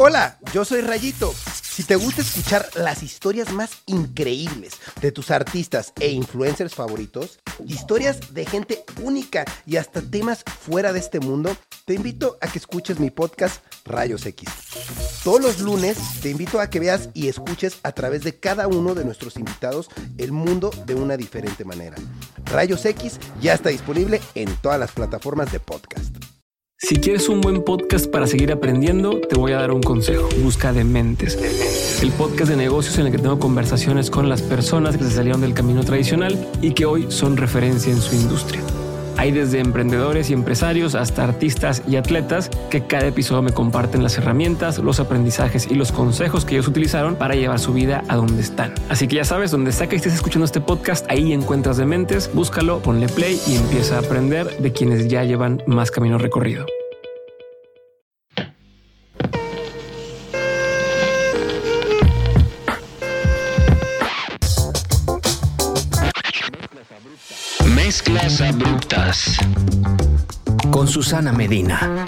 Hola, yo soy Rayito. Si te gusta escuchar las historias más increíbles de tus artistas e influencers favoritos, historias de gente única y hasta temas fuera de este mundo, te invito a que escuches mi podcast Rayos X. Todos los lunes te invito a que veas y escuches a través de cada uno de nuestros invitados el mundo de una diferente manera. Rayos X ya está disponible en todas las plataformas de podcast. Si quieres un buen podcast para seguir aprendiendo, te voy a dar un consejo. Busca Dementes, el podcast de negocios en el que tengo conversaciones con las personas que se salieron del camino tradicional y que hoy son referencia en su industria. Hay desde emprendedores y empresarios hasta artistas y atletas que cada episodio me comparten las herramientas, los aprendizajes y los consejos que ellos utilizaron para llevar su vida a donde están. Así que ya sabes, donde sea que estés escuchando este podcast, ahí encuentras Dementes, búscalo, ponle play y empieza a aprender de quienes ya llevan más camino recorrido. Abruptas. Con Susana Medina.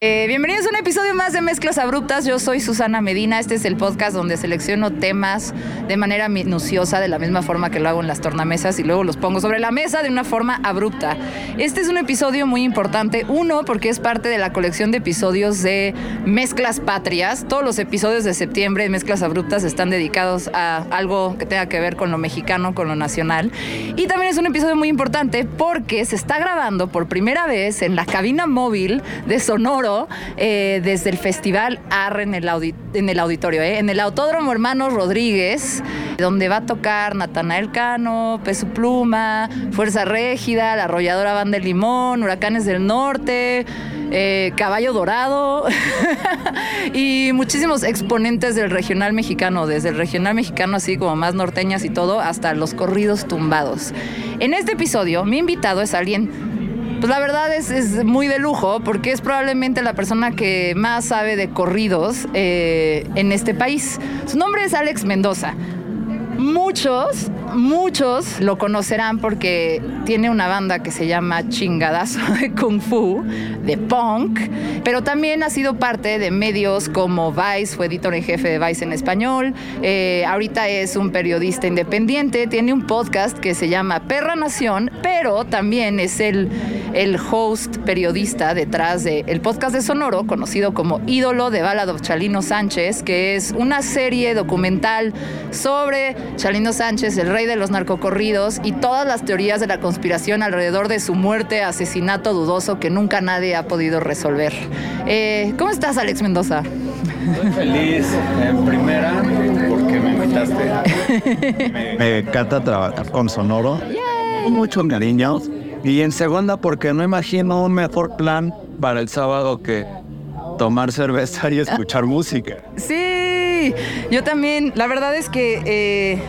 Eh, bienvenidos a un episodio más de Mezclas Abruptas. Yo soy Susana Medina. Este es el podcast donde selecciono temas de manera minuciosa, de la misma forma que lo hago en las tornamesas y luego los pongo sobre la mesa de una forma abrupta. Este es un episodio muy importante. Uno, porque es parte de la colección de episodios de Mezclas Patrias. Todos los episodios de septiembre de Mezclas Abruptas están dedicados a algo que tenga que ver con lo mexicano, con lo nacional. Y también es un episodio muy importante porque se está grabando por primera vez en la cabina móvil de Sonoro eh, desde el Festival AR en el, auditorio, eh, en el Autódromo Hermanos Rodríguez, donde va a tocar Natanael Cano, Peso Pluma, Fuerza Régida, La Arrolladora Banda de Limón, Huracanes del Norte, eh, Caballo Dorado y muchísimos exponentes del regional mexicano, desde el regional mexicano así como más norteñas y todo, hasta los corridos tumbados. En este episodio, mi invitado es alguien pues la verdad es, muy de lujo porque es probablemente la persona que más sabe de corridos eh, en este país. Su nombre es Alex Mendoza. Muchos, muchos lo conocerán porque tiene una banda que se llama Chingadazo de Kung Fu, de punk, pero también ha sido parte de medios como Vice, fue editor en jefe de Vice en español, eh, ahorita es un periodista independiente, tiene un podcast que se llama Perra Nación, pero también es el, el host periodista detrás del podcast de Sonoro, conocido como Ídolo de Balado Chalino Sánchez, que es una serie documental sobre Chalino Sánchez, el rey de los narcocorridos, y todas las teorías de la conspiración alrededor de su muerte, asesinato dudoso que nunca nadie ha podido resolver. Eh, ¿Cómo estás, Alex Mendoza? Estoy feliz en primera porque me invitaste. me, encanta trabajar con Sonoro. Con mucho cariño. Y en segunda porque no imagino un mejor plan para el sábado que tomar cerveza y escuchar música. Sí, yo también. La verdad es que eh,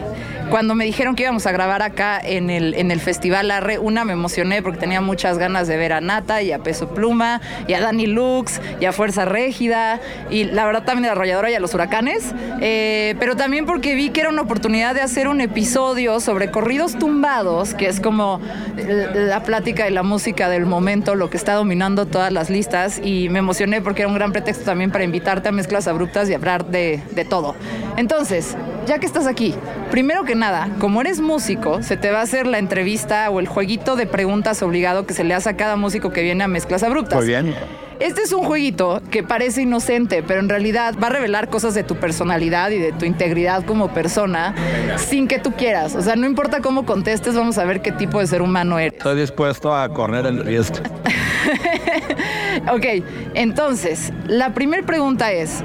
cuando me dijeron que íbamos a grabar acá en el, en el Festival Arre, una me emocioné porque tenía muchas ganas de ver a Nata y a Peso Pluma y a Dani Lux y a Fuerza Régida y la verdad también la Arrolladora y a los Huracanes, eh, pero también porque vi que era una oportunidad de hacer un episodio sobre corridos tumbados, que es como la plática y la música del momento, lo que está dominando todas las listas y me emocioné porque era un gran pretexto también para invitarte a mezclas abruptas y hablar de, de todo. Entonces, ya que estás aquí, primero que nada, como eres músico, se te va a hacer la entrevista o el jueguito de preguntas obligado que se le hace a cada músico que viene a Mezclas Abruptas. Muy bien. Este es un jueguito que parece inocente, pero en realidad va a revelar cosas de tu personalidad y de tu integridad como persona sin que tú quieras. O sea, no importa cómo contestes, vamos a ver qué tipo de ser humano eres. Estoy dispuesto a correr el riesgo. ok, entonces, la primera pregunta es,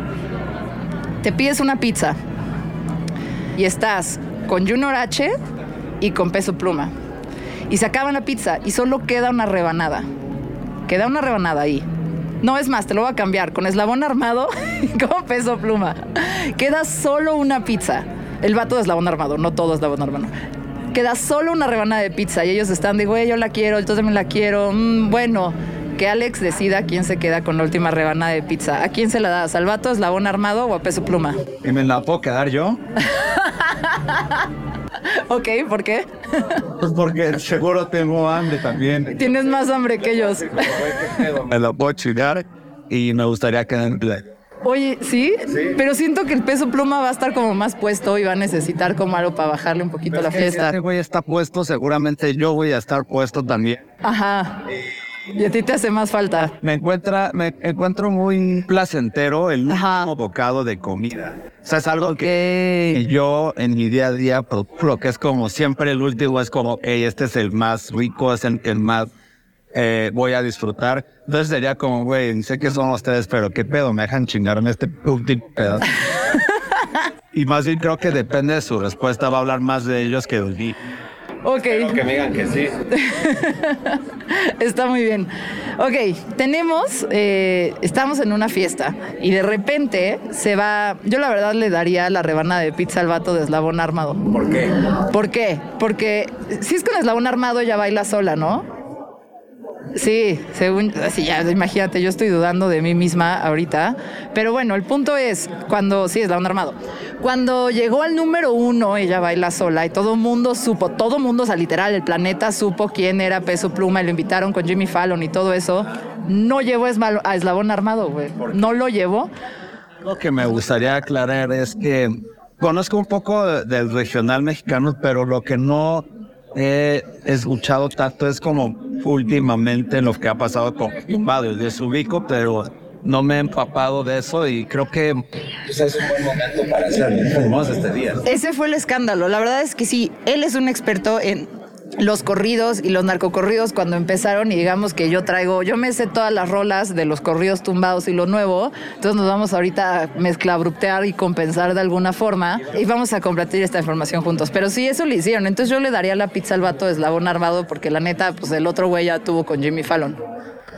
te pides una pizza y estás con Junior H y con Peso Pluma. Y se acaba la pizza y solo queda una rebanada. Queda una rebanada ahí. No es más, te lo voy a cambiar. Con eslabón armado y con peso pluma. Queda solo una pizza. El vato de eslabón armado, no todo eslabón armado. Queda solo una rebanada de pizza y ellos están de, yo la quiero, yo también la quiero. Mm, bueno, que Alex decida quién se queda con la última rebanada de pizza. ¿A quién se la das? ¿Al vato eslabón armado o a peso pluma? ¿Y me la puedo quedar yo? ok, ¿por qué? Pues porque seguro tengo hambre también. Tienes más hambre que ellos. Me la puedo chingar. y me gustaría que Oye, ¿sí? Pero siento que el peso pluma va a estar como más puesto y va a necesitar como algo para bajarle un poquito la fiesta. Si este güey está puesto, seguramente yo voy a estar puesto también. Ajá. Y a ti te hace más falta. Me encuentra, me encuentro muy placentero el último bocado de comida. O sea, es algo que yo en mi día a día lo que es como siempre el último es como, hey, este es el más rico, es el, el más eh, voy a disfrutar. Entonces sería como, güey, sé que son ustedes, pero qué pedo, me dejan chingarme este último pedazo. y más bien creo que depende de su respuesta, va a hablar más de ellos que de mí. Ok. que me digan que sí. Está muy bien. Ok, tenemos, eh, estamos en una fiesta y de repente se va, yo la verdad le daría la rebana de pizza al vato de eslabón armado. ¿Por qué? ¿Por qué? Porque si es con eslabón armado ella baila sola, ¿no? Sí, según, así ya, imagínate, yo estoy dudando de mí misma ahorita, pero bueno, el punto es, cuando, sí, es la onda armado, cuando llegó al número uno, ella baila sola y todo mundo supo, todo mundo, o sea, literal, el planeta supo quién era Peso Pluma y lo invitaron con Jimmy Fallon y todo eso, no llevó a Eslabón Armado, güey, no lo llevó. Lo que me gustaría aclarar es que conozco un poco del regional mexicano, pero lo que no he escuchado tanto es como últimamente lo que ha pasado con Tumbado, desubico, pero no me he empapado de eso y creo que pues, es un buen momento para este día. Ese fue el escándalo. La verdad es que sí, él es un experto en los corridos y los narcocorridos cuando empezaron y digamos que yo traigo, yo me sé todas las rolas de los corridos tumbados y lo nuevo, entonces nos vamos ahorita a mezclabruptear y compensar de alguna forma y vamos a compartir esta información juntos. Pero sí, eso lo hicieron, entonces yo le daría la pizza al vato de eslabón armado porque la neta, pues el otro güey ya tuvo con Jimmy Fallon.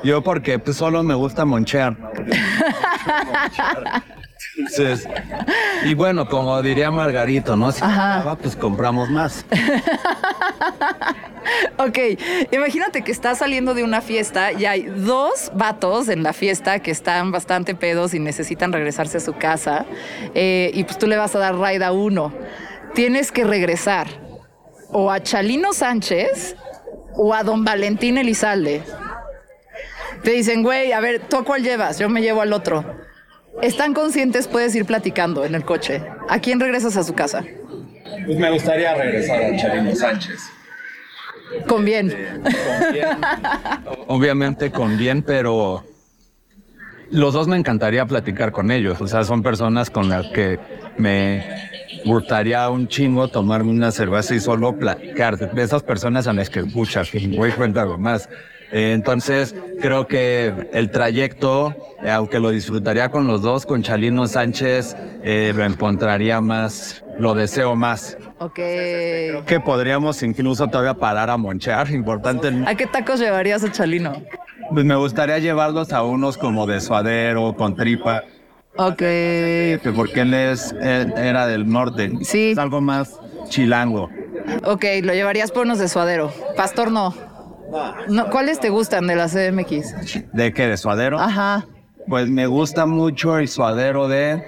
Yo porque pues solo me gusta monchear. y bueno, como diría Margarito, ¿no? Si Ajá. pues compramos más. ok, imagínate que estás saliendo de una fiesta y hay dos vatos en la fiesta que están bastante pedos y necesitan regresarse a su casa. Eh, y pues tú le vas a dar raid a uno. Tienes que regresar o a Chalino Sánchez o a don Valentín Elizalde. Te dicen, güey, a ver, ¿tú a cuál llevas? Yo me llevo al otro están conscientes, puedes ir platicando en el coche. ¿A quién regresas a su casa? Pues me gustaría regresar a Charino Sánchez. Con bien. con bien. Obviamente con bien, pero los dos me encantaría platicar con ellos. O sea, son personas con las que me gustaría un chingo tomarme una cerveza y solo platicar. De esas personas a las que escuchas, voy a algo más. Entonces, creo que el trayecto, eh, aunque lo disfrutaría con los dos, con Chalino Sánchez, eh, lo encontraría más, lo deseo más. Ok. Creo que podríamos incluso todavía parar a monchear, importante. ¿A qué tacos llevarías a Chalino? Pues me gustaría llevarlos a unos como de suadero, con tripa. Ok. Porque él es, era del norte. Sí. Es algo más chilango. Ok, lo llevarías por unos de suadero. Pastor no. No, ¿Cuáles te gustan de la CMX? ¿De qué? ¿De suadero? Ajá. Pues me gusta mucho el suadero de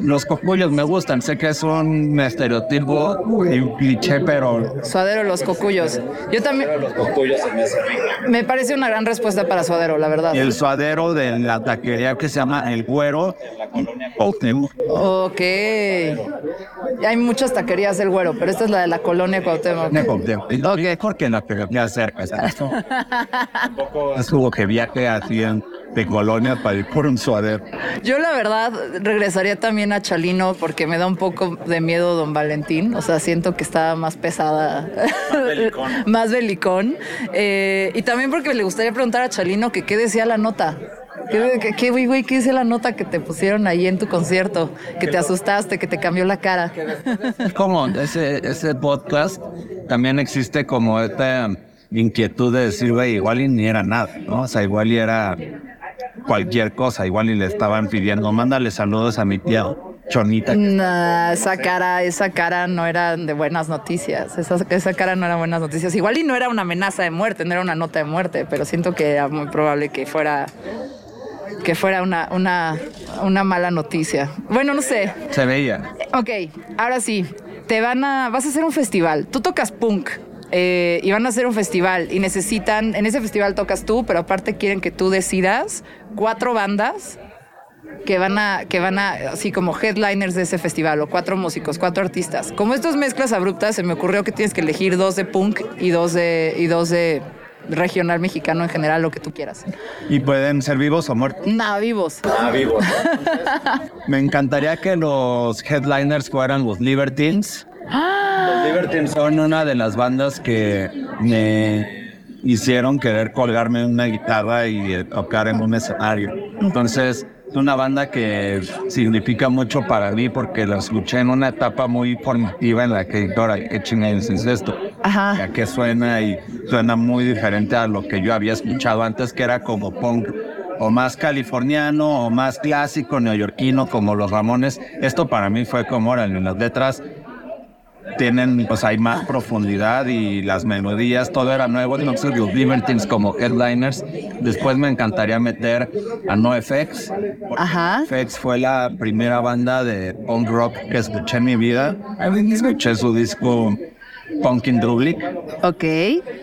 los cocuyos me gustan, sé que es un estereotipo y un cliché, pero... Suadero los cocuyos. Yo también... Los cocuyos se me Me parece una gran respuesta para suadero, la verdad. Y el suadero de la taquería que se llama El Güero. Ok. Hay muchas taquerías del Güero, pero esta es la de la colonia Cuauhtémoc. Ok. Porque la taquería cerca. Un poco es como que viaje así de colonia para ir por un suadero. Yo la verdad regresaría también a Chalino porque me da un poco de miedo Don Valentín. O sea, siento que está más pesada. Más belicón. más belicón. Eh, y también porque le gustaría preguntar a Chalino que qué decía la nota. ¿Qué, qué, güey, qué dice la nota que te pusieron ahí en tu concierto? Que te asustaste, que te cambió la cara. Como ese, ese podcast también existe como esta inquietud de decir, güey, igual y ni era nada, ¿no? O sea, igual y era cualquier cosa. Igual y le estaban pidiendo, mándale saludos a mi tía Chonita. esa cara, esa cara no era de buenas noticias. Esa, esa cara no era buenas noticias. Igual y no era una amenaza de muerte, no era una nota de muerte, pero siento que era muy probable que fuera que fuera una, una, una mala noticia. Bueno, no sé. Se veía. Ok, ahora sí. Te van a. Vas a hacer un festival. Tú tocas punk. Eh, y van a hacer un festival y necesitan, en ese festival tocas tú, pero aparte quieren que tú decidas cuatro bandas que van a, que van a, así como headliners de ese festival, o cuatro músicos, cuatro artistas. Como estas mezclas abruptas, se me ocurrió que tienes que elegir dos de punk y dos de, y dos de regional mexicano en general, lo que tú quieras. ¿Y pueden ser vivos o muertos? Nada, vivos. Ah, vivos. me encantaría que los headliners fueran los Libertines. Los Libertines son una de las bandas que me hicieron querer colgarme una guitarra y tocar en un escenario. Entonces, es una banda que significa mucho para mí porque la escuché en una etapa muy formativa en la que, ahora, ¿qué chingados es esto? Ajá. Ya que suena y suena muy diferente a lo que yo había escuchado antes, que era como punk o más californiano o más clásico neoyorquino como los Ramones. Esto para mí fue como, órale, las letras tienen, pues hay más profundidad y las melodías, todo era nuevo. Entonces los Libertines como headliners. Después me encantaría meter a NoFX. Ajá. NoFX fue la primera banda de punk rock que escuché en mi vida. Escuché su disco Punkin Drublik. Ok.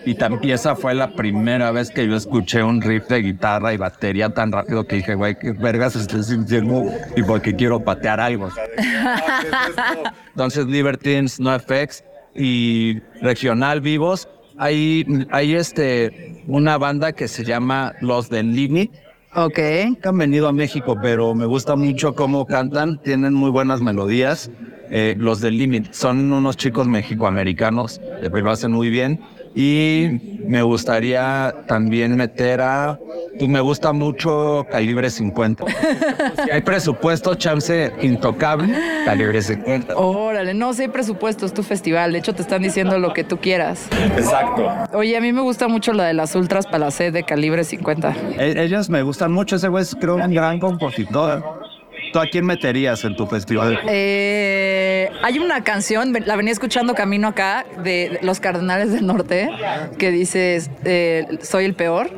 Y también esa fue la primera vez que yo escuché un riff de guitarra y batería tan rápido que dije, güey, qué vergas estoy sintiendo y porque quiero patear algo. Entonces, Libertines, NoFX y Regional Vivos. Hay, hay este, una banda que se llama Los del Limit. Ok. Han venido a México, pero me gusta mucho cómo cantan. Tienen muy buenas melodías. Eh, los del Limit son unos chicos mexicoamericanos lo hacen muy bien. Y me gustaría también meter a. Pues me gusta mucho Calibre 50. si hay presupuesto, chance intocable, Calibre 50. Órale, no sé presupuesto, es tu festival. De hecho, te están diciendo lo que tú quieras. Exacto. Oye, a mí me gusta mucho la de las Ultras sed de Calibre 50. E-, ellos me gustan mucho. Ese güey es, creo, un gran compositor. ¿Tú a quién meterías en tu festival? Eh, hay una canción, la venía escuchando camino acá, de Los Cardenales del Norte, que dice, eh, soy el peor,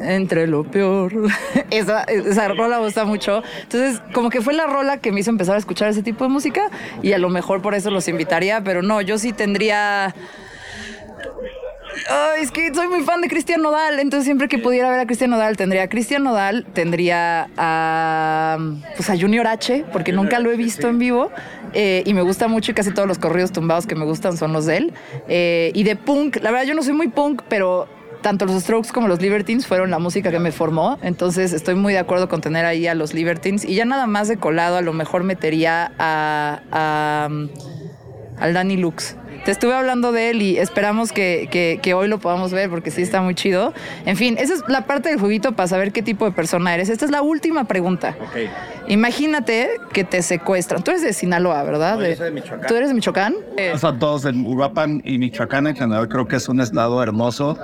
entre lo peor. esa, esa rola gusta mucho. Entonces, como que fue la rola que me hizo empezar a escuchar ese tipo de música y a lo mejor por eso los invitaría, pero no, yo sí tendría... Ay, es que soy muy fan de Cristian Nodal, entonces siempre que pudiera ver a Cristian Nodal, tendría a Cristian Nodal, tendría a, pues a Junior H, porque nunca lo he visto en vivo, eh, y me gusta mucho y casi todos los corridos tumbados que me gustan son los de él. Eh, y de punk, la verdad yo no soy muy punk, pero tanto los Strokes como los Libertines fueron la música que me formó, entonces estoy muy de acuerdo con tener ahí a los Libertines, y ya nada más de colado a lo mejor metería a, a al Danny Lux. Te estuve hablando de él y esperamos que, hoy lo podamos ver porque sí está muy chido. En fin, esa es la parte del juguito para saber qué tipo de persona eres. Esta es la última pregunta. Imagínate que te secuestran. Tú eres de Sinaloa, ¿verdad? yo soy de Michoacán. ¿Tú eres de Michoacán? O sea, todos en Uruapan y Michoacán en general creo que es un estado hermoso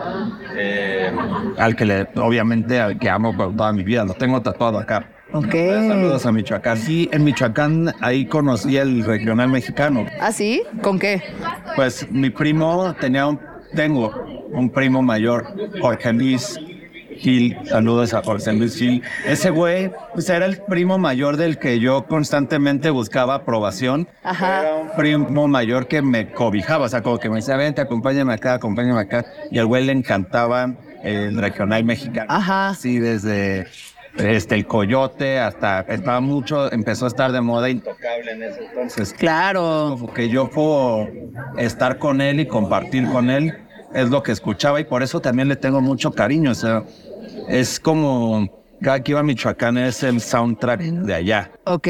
eh, al que le, obviamente, al que amo por toda mi vida. Lo tengo tatuado acá. Ok. Saludos a Michoacán. Sí, en Michoacán ahí conocí el regional mexicano. ¿Ah, sí? ¿Con qué? Pues mi primo tenía un, tengo un primo mayor, Jorge Luis Gil. Saludos a Jorge Luis Gil. Ese güey, pues era el primo mayor del que yo constantemente buscaba aprobación. Ajá. Era un primo mayor que me cobijaba, o sea, como que me decía, vente, acompáñame acá, acompáñame acá. Y al güey le encantaba el regional mexicano. Ajá. Sí, desde este, el coyote, hasta estaba mucho, empezó a estar de moda intocable en ese entonces. Claro. Como que yo puedo estar con él y compartir con él, es lo que escuchaba y por eso también le tengo mucho cariño. O sea, es como cada que iba a Michoacán es el soundtrack de allá. Ok.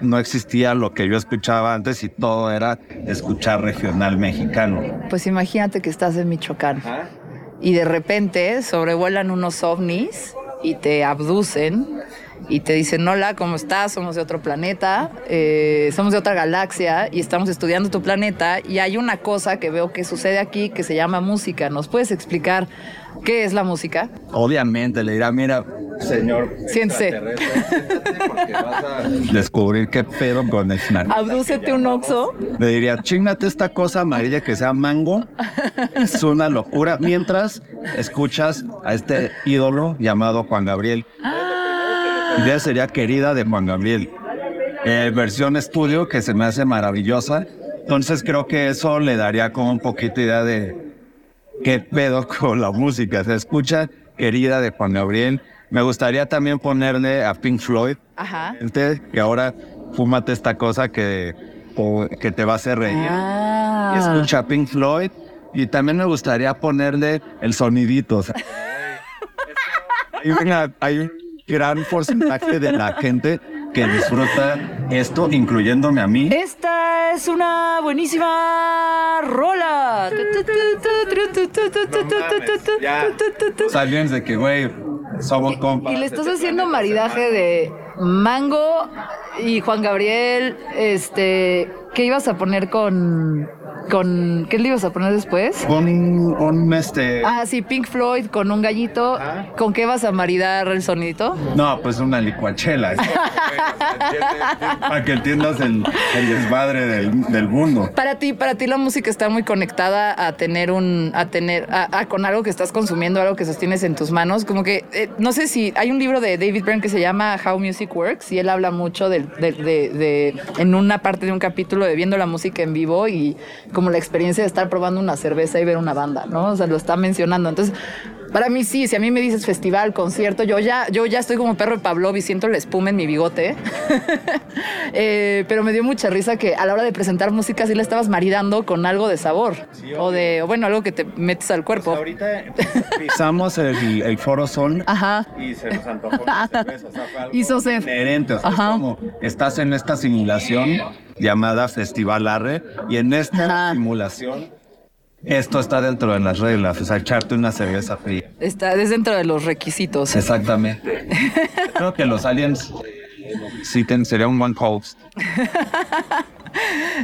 No existía lo que yo escuchaba antes y todo era escuchar regional mexicano. Pues imagínate que estás en Michoacán y de repente sobrevuelan unos ovnis y te abducen y te dicen, hola, ¿cómo estás? Somos de otro planeta, eh, somos de otra galaxia y estamos estudiando tu planeta y hay una cosa que veo que sucede aquí que se llama música. ¿Nos puedes explicar qué es la música? Obviamente, le dirá, mira, señor. Siéntese. Porque vas a descubrir qué pedo con el. Abdúcete un oxo. Le diría, chingate esta cosa amarilla que sea mango. Es una locura. Mientras escuchas a este ídolo llamado Juan Gabriel. Idea sería querida de Juan Gabriel. Eh, versión estudio que se me hace maravillosa. Entonces creo que eso le daría como un poquito idea de qué pedo con la música. Se escucha querida de Juan Gabriel. Me gustaría también ponerle a Pink Floyd. Ajá. que ahora fúmate esta cosa que, que te va a hacer reír. Ah. Escucha Pink Floyd. Y también me gustaría ponerle el sonidito. hay, hay un gran porcentaje de la gente que disfruta esto, incluyéndome a mí. Esta es una buenísima rola. Salen de que, güey, somos compas. Y le estás haciendo maridaje de Mango y Juan Gabriel, este, ¿qué ibas a poner con con ¿qué le ibas a poner después? Con un este Ah, sí, Pink Floyd con un gallito. ¿Con qué vas a maridar el sonidito? No, pues una licuachela. para que entiendas el, el desmadre del, del, mundo. Para ti, para ti la música está muy conectada a tener un, a tener, a, con algo que estás consumiendo, algo que sostienes en tus manos. Como que, eh, no sé si hay un libro de David Byrne que se llama How Music Works y él habla mucho de, de, de en una parte de un capítulo de viendo la música en vivo y como la experiencia de estar probando una cerveza y ver una banda, ¿no? O sea, lo está mencionando. Entonces, para mí sí, si a mí me dices festival, concierto, yo ya, yo ya estoy como perro de Pavlov y siento la espuma en mi bigote. eh, pero me dio mucha risa que a la hora de presentar música sí la estabas maridando con algo de sabor. o de, o bueno, algo que te metes al cuerpo. Pues ahorita pisamos el, el, Foro Sol Ajá. y se nos antojó una cerveza. O sea, fue algo Hizo sed. inherente. O sea, es como estás en esta simulación llamada Festival Arre y en esta Ajá. simulación esto está dentro de las reglas, o sea, echarte una cerveza fría. Está es dentro de los requisitos. Exactamente. Creo que los aliens sí ten, sería un buen host.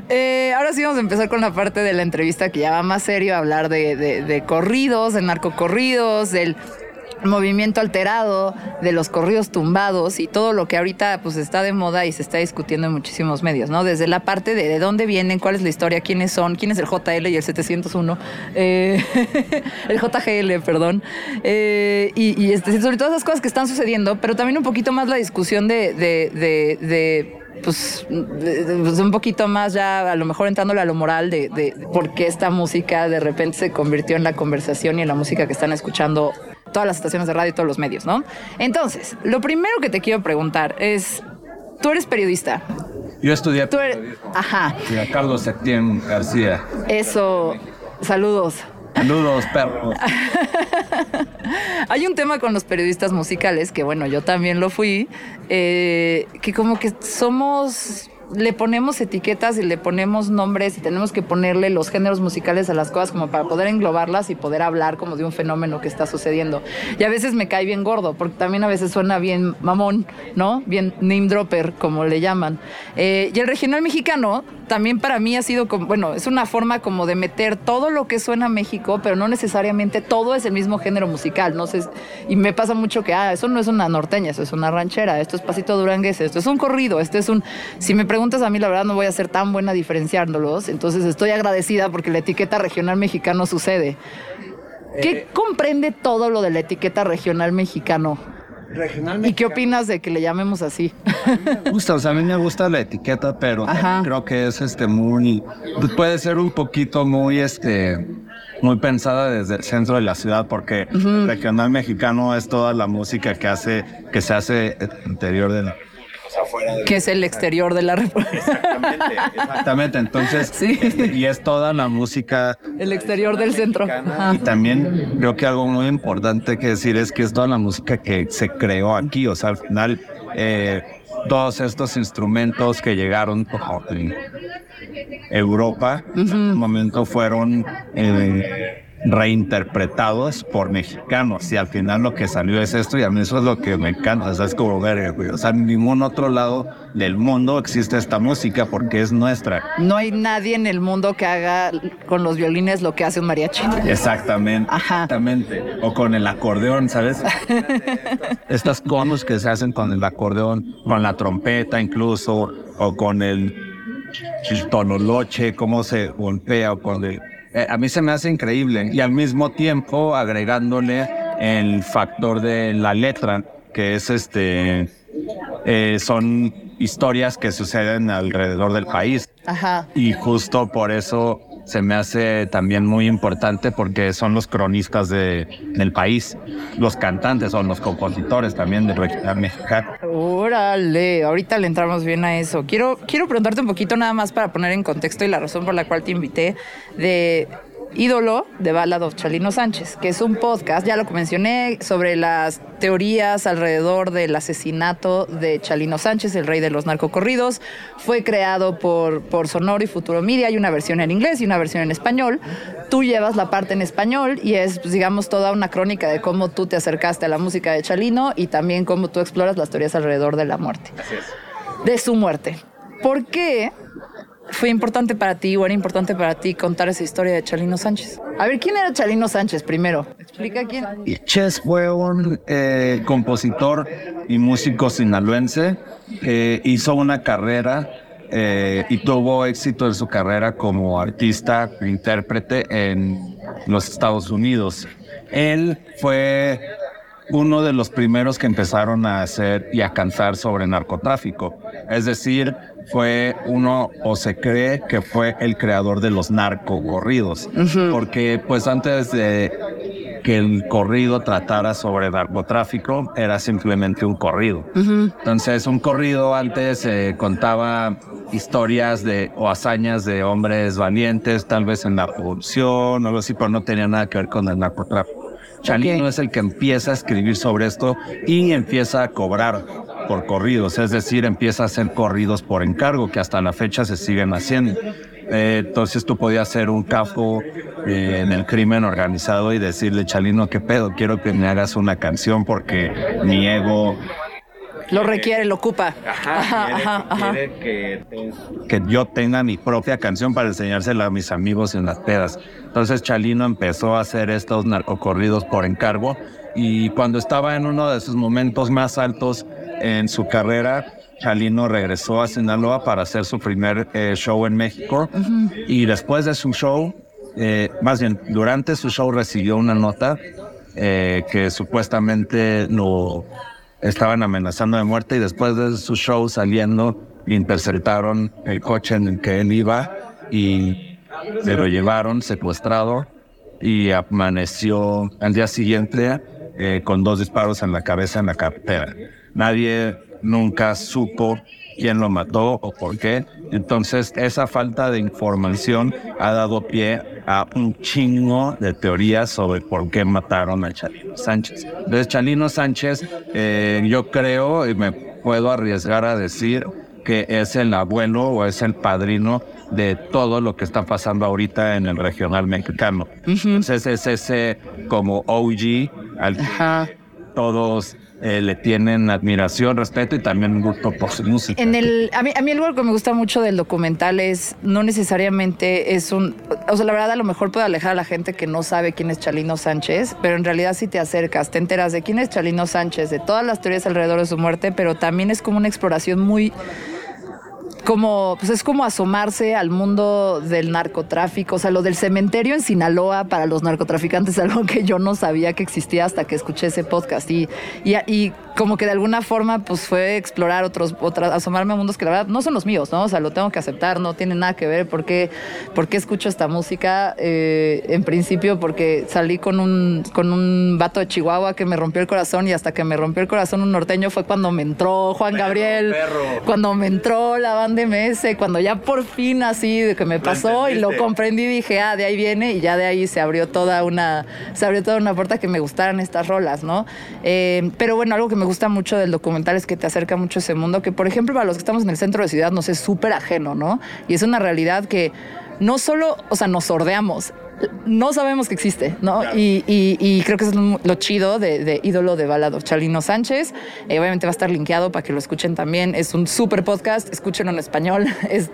Eh, ahora sí vamos a empezar con la parte de la entrevista que ya va más serio a hablar de, de, de corridos, de narcocorridos, del movimiento alterado, de los corridos tumbados y todo lo que ahorita pues está de moda y se está discutiendo en muchísimos medios, ¿no? Desde la parte de de dónde vienen, cuál es la historia, quiénes son, quién es el JL y el 701, eh, el JGL, perdón, eh, y, y este, sobre todas esas cosas que están sucediendo, pero también un poquito más la discusión de, de, de, de pues, pues, un poquito más ya, a lo mejor entrándole a lo moral de, de, por qué esta música de repente se convirtió en la conversación y en la música que están escuchando todas las estaciones de radio y todos los medios, ¿no? Entonces, lo primero que te quiero preguntar es, tú eres periodista. Yo estudié Tú eres, ajá. Y a Carlos Septién García. Eso, saludos. Saludos, perros. Hay un tema con los periodistas musicales, que bueno, yo también lo fui, eh, que como que somos le ponemos etiquetas y le ponemos nombres y tenemos que ponerle los géneros musicales a las cosas como para poder englobarlas y poder hablar como de un fenómeno que está sucediendo. Y a veces me cae bien gordo, porque también a veces suena bien mamón, ¿no? Bien name dropper, como le llaman. Eh, y el regional mexicano también para mí ha sido como, bueno, es una forma como de meter todo lo que suena a México, pero no necesariamente todo es el mismo género musical, no sé, y me pasa mucho que, ah, eso no es una norteña, eso es una ranchera, esto es pasito durangués, esto es un corrido, esto es un, si me preguntas a mí, la verdad no voy a ser tan buena diferenciándolos, entonces estoy agradecida porque la etiqueta regional mexicano sucede. ¿Qué eh, comprende todo lo de la etiqueta regional mexicano? Regional ¿Y qué opinas de que le llamemos así? Me gusta, o sea, a mí me gusta la etiqueta, pero creo que es este muy, puede ser un poquito muy este muy pensada desde el centro de la ciudad porque uh -huh. regional mexicano es toda la música que hace que se hace interior de la que es el exterior de la República. Exactamente, exactamente. Entonces, sí. este, y es toda la música. El exterior del centro. Ajá. Y también creo que algo muy importante que decir es que es toda la música que se creó aquí. O sea, al final, eh, todos estos instrumentos que llegaron en Europa, uh -huh. en un momento fueron. Eh, reinterpretados por mexicanos y al final lo que salió es esto y a mí eso es lo que me encanta, o sea, es como ver, güey, o sea, en ningún otro lado del mundo existe esta música porque es nuestra. No hay nadie en el mundo que haga con los violines lo que hace un mariachi. Exactamente, Ajá. exactamente, o con el acordeón, ¿sabes? Estas conos que se hacen con el acordeón, con la trompeta incluso, o con el, el tonoloche, cómo se golpea, o con el eh, a mí se me hace increíble y al mismo tiempo agregándole el factor de la letra, que es este, eh, son historias que suceden alrededor del país. Ajá. Y justo por eso se me hace también muy importante porque son los cronistas de, del país, los cantantes, son los compositores también del regional mexicano. Órale, ahorita le entramos bien a eso. Quiero, quiero preguntarte un poquito nada más para poner en contexto y la razón por la cual te invité de ídolo de Ballad of Chalino Sánchez, que es un podcast, ya lo mencioné, sobre las teorías alrededor del asesinato de Chalino Sánchez, el rey de los narcocorridos. Fue creado por, por Sonoro y Futuro Media. Hay una versión en inglés y una versión en español. Tú llevas la parte en español y es, pues, digamos, toda una crónica de cómo tú te acercaste a la música de Chalino y también cómo tú exploras las teorías alrededor de la muerte. De su muerte. ¿Por qué fue importante para ti o era importante para ti contar esa historia de Chalino Sánchez? A ver, ¿quién era Chalino Sánchez primero? Explica quién. Ches fue un eh, compositor y músico sinaloense que hizo una carrera eh, y tuvo éxito en su carrera como artista, intérprete en los Estados Unidos. Él fue uno de los primeros que empezaron a hacer y a cantar sobre narcotráfico. Es decir, fue uno o se cree que fue el creador de los narcocorridos, porque pues antes de que el corrido tratara sobre narcotráfico era simplemente un corrido. Entonces un corrido antes se contaba historias de o hazañas de hombres valientes, tal vez en la revolución o algo así, pero no tenía nada que ver con el narcotráfico. Chalino es el que empieza a escribir sobre esto y empieza a cobrar por corridos, es decir, empieza a hacer corridos por encargo, que hasta la fecha se siguen haciendo. Eh, entonces tú podías ser un capo eh, en el crimen organizado y decirle, Chalino, ¿qué pedo? Quiero que me hagas una canción porque mi ego lo requiere, lo ocupa. Ajá, quiere, que, que, yo tenga mi propia canción para enseñársela a mis amigos en las pedas. Entonces Chalino empezó a hacer estos narcocorridos por encargo y cuando estaba en uno de sus momentos más altos en su carrera, Chalino regresó a Sinaloa para hacer su primer eh, show en México y después de su show, eh, más bien durante su show recibió una nota eh, que supuestamente no estaban amenazando de muerte y después de su show saliendo interceptaron el coche en el que él iba y se lo llevaron secuestrado y amaneció al día siguiente eh, con dos disparos en la cabeza en la carretera. Nadie nunca supo quién lo mató o por qué. Entonces, esa falta de información ha dado pie a un chingo de teorías sobre por qué mataron a Chalino Sánchez. Entonces, Chalino Sánchez, eh, yo creo y me puedo arriesgar a decir que es el abuelo o es el padrino de todo lo que está pasando ahorita en el regional mexicano. Entonces es ese como OG al que todos eh, le tienen admiración, respeto y también gusto por su música. En el, a, mí, a mí algo que me gusta mucho del documental es no necesariamente es un... O sea, la verdad a lo mejor puede alejar a la gente que no sabe quién es Chalino Sánchez, pero en realidad si te acercas, te enteras de quién es Chalino Sánchez, de todas las teorías alrededor de su muerte, pero también es como una exploración muy como, pues es como asomarse al mundo del narcotráfico, o sea, lo del cementerio en Sinaloa para los narcotraficantes, algo que yo no sabía que existía hasta que escuché ese podcast. Y, y, y como que de alguna forma pues fue explorar otros, otras, asomarme a mundos que la verdad no son los míos, ¿no? O sea, lo tengo que aceptar, no tiene nada que ver. Porque, porque escucho esta música, eh, en principio porque salí con un, con un vato de Chihuahua que me rompió el corazón y hasta que me rompió el corazón un norteño fue cuando me entró Juan Gabriel, cuando me entró la banda MS, cuando ya por fin así de que me pasó y lo comprendí dije, ah, de ahí viene y ya de ahí se abrió toda una, se abrió toda una puerta que me gustaran estas rolas, ¿no? Eh, pero bueno, algo que me gusta mucho del documental es que te acerca mucho ese mundo, que por ejemplo para los que estamos en el centro de ciudad nos es súper ajeno, ¿no? Y es una realidad que no solo, o sea, nos sordeamos, no sabemos que existe, ¿no? Y, creo que es lo chido de, ídolo de balado, Chalino Sánchez. Eh, obviamente va a estar linkeado para que lo escuchen también. Es un súper podcast, escúchenlo en español, es,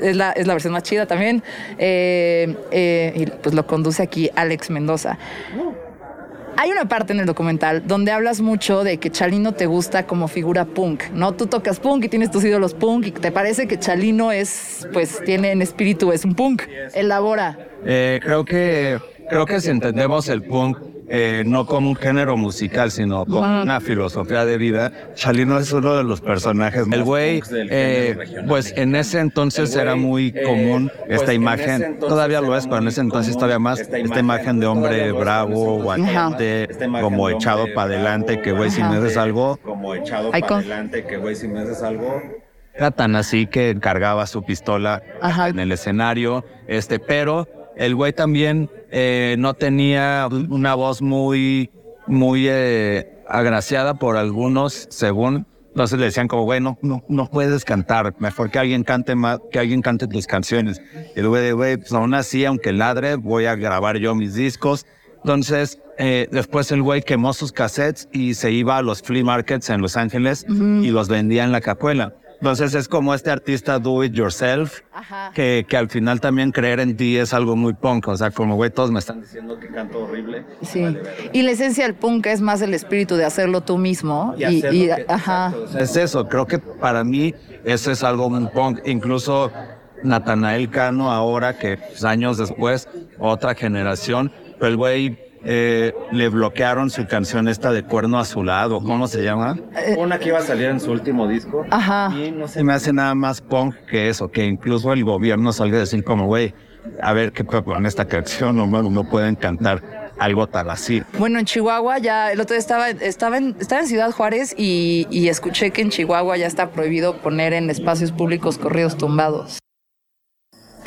la, versión más chida también. Eh, eh, y pues lo conduce aquí Alex Mendoza. Hay una parte en el documental donde hablas mucho de que Chalino te gusta como figura punk, ¿no? Tú tocas punk y tienes tus ídolos punk y te parece que Chalino es, pues, tiene en espíritu, es un punk. Elabora. Eh, creo que, creo que si entendemos el punk eh, no como un género musical, sino como una filosofía de vida. Chalino es uno de los personajes. El güey, eh, pues en ese entonces era muy eh, común pues esta imagen, todavía lo es, pero en ese entonces todavía más, esta imagen de hombre bravo, guante, como echado para adelante, que güey, si me haces algo, como echado para adelante, que güey, si me haces algo. Era tan así que cargaba su pistola en el escenario, este, pero el güey también eh, no tenía una voz muy, muy eh, agraciada por algunos, según. Entonces le decían como, güey, no, no, puedes cantar, mejor que alguien cante más, que alguien cante tus canciones. Y el güey, güey, pues aún así, aunque ladre, voy a grabar yo mis discos. Entonces, eh, después el güey quemó sus cassettes y se iba a los flea markets en Los Ángeles y los vendía en la capuela. Entonces es como este artista do it yourself, Que, que al final también creer en ti es algo muy punk. O sea, como güey, todos me están diciendo que canto horrible. Sí. Y la esencia del punk es más el espíritu de hacerlo tú mismo. Y, ajá. es eso, creo que para mí eso es algo muy punk. Incluso Natanael Cano ahora, que pues, años después, otra generación, pero el güey eh, le bloquearon su canción esta de Cuerno Azulado, ¿cómo se llama? Eh, Una que iba a salir en su último disco. Ajá. Y no se me hace nada más punk que eso, que incluso el gobierno salga a decir como, güey, a ver qué con esta canción, no, no pueden cantar algo tal así. Bueno, en Chihuahua ya, el otro día estaba, estaba, en, estaba en Ciudad Juárez y, y escuché que en Chihuahua ya está prohibido poner en espacios públicos corridos tumbados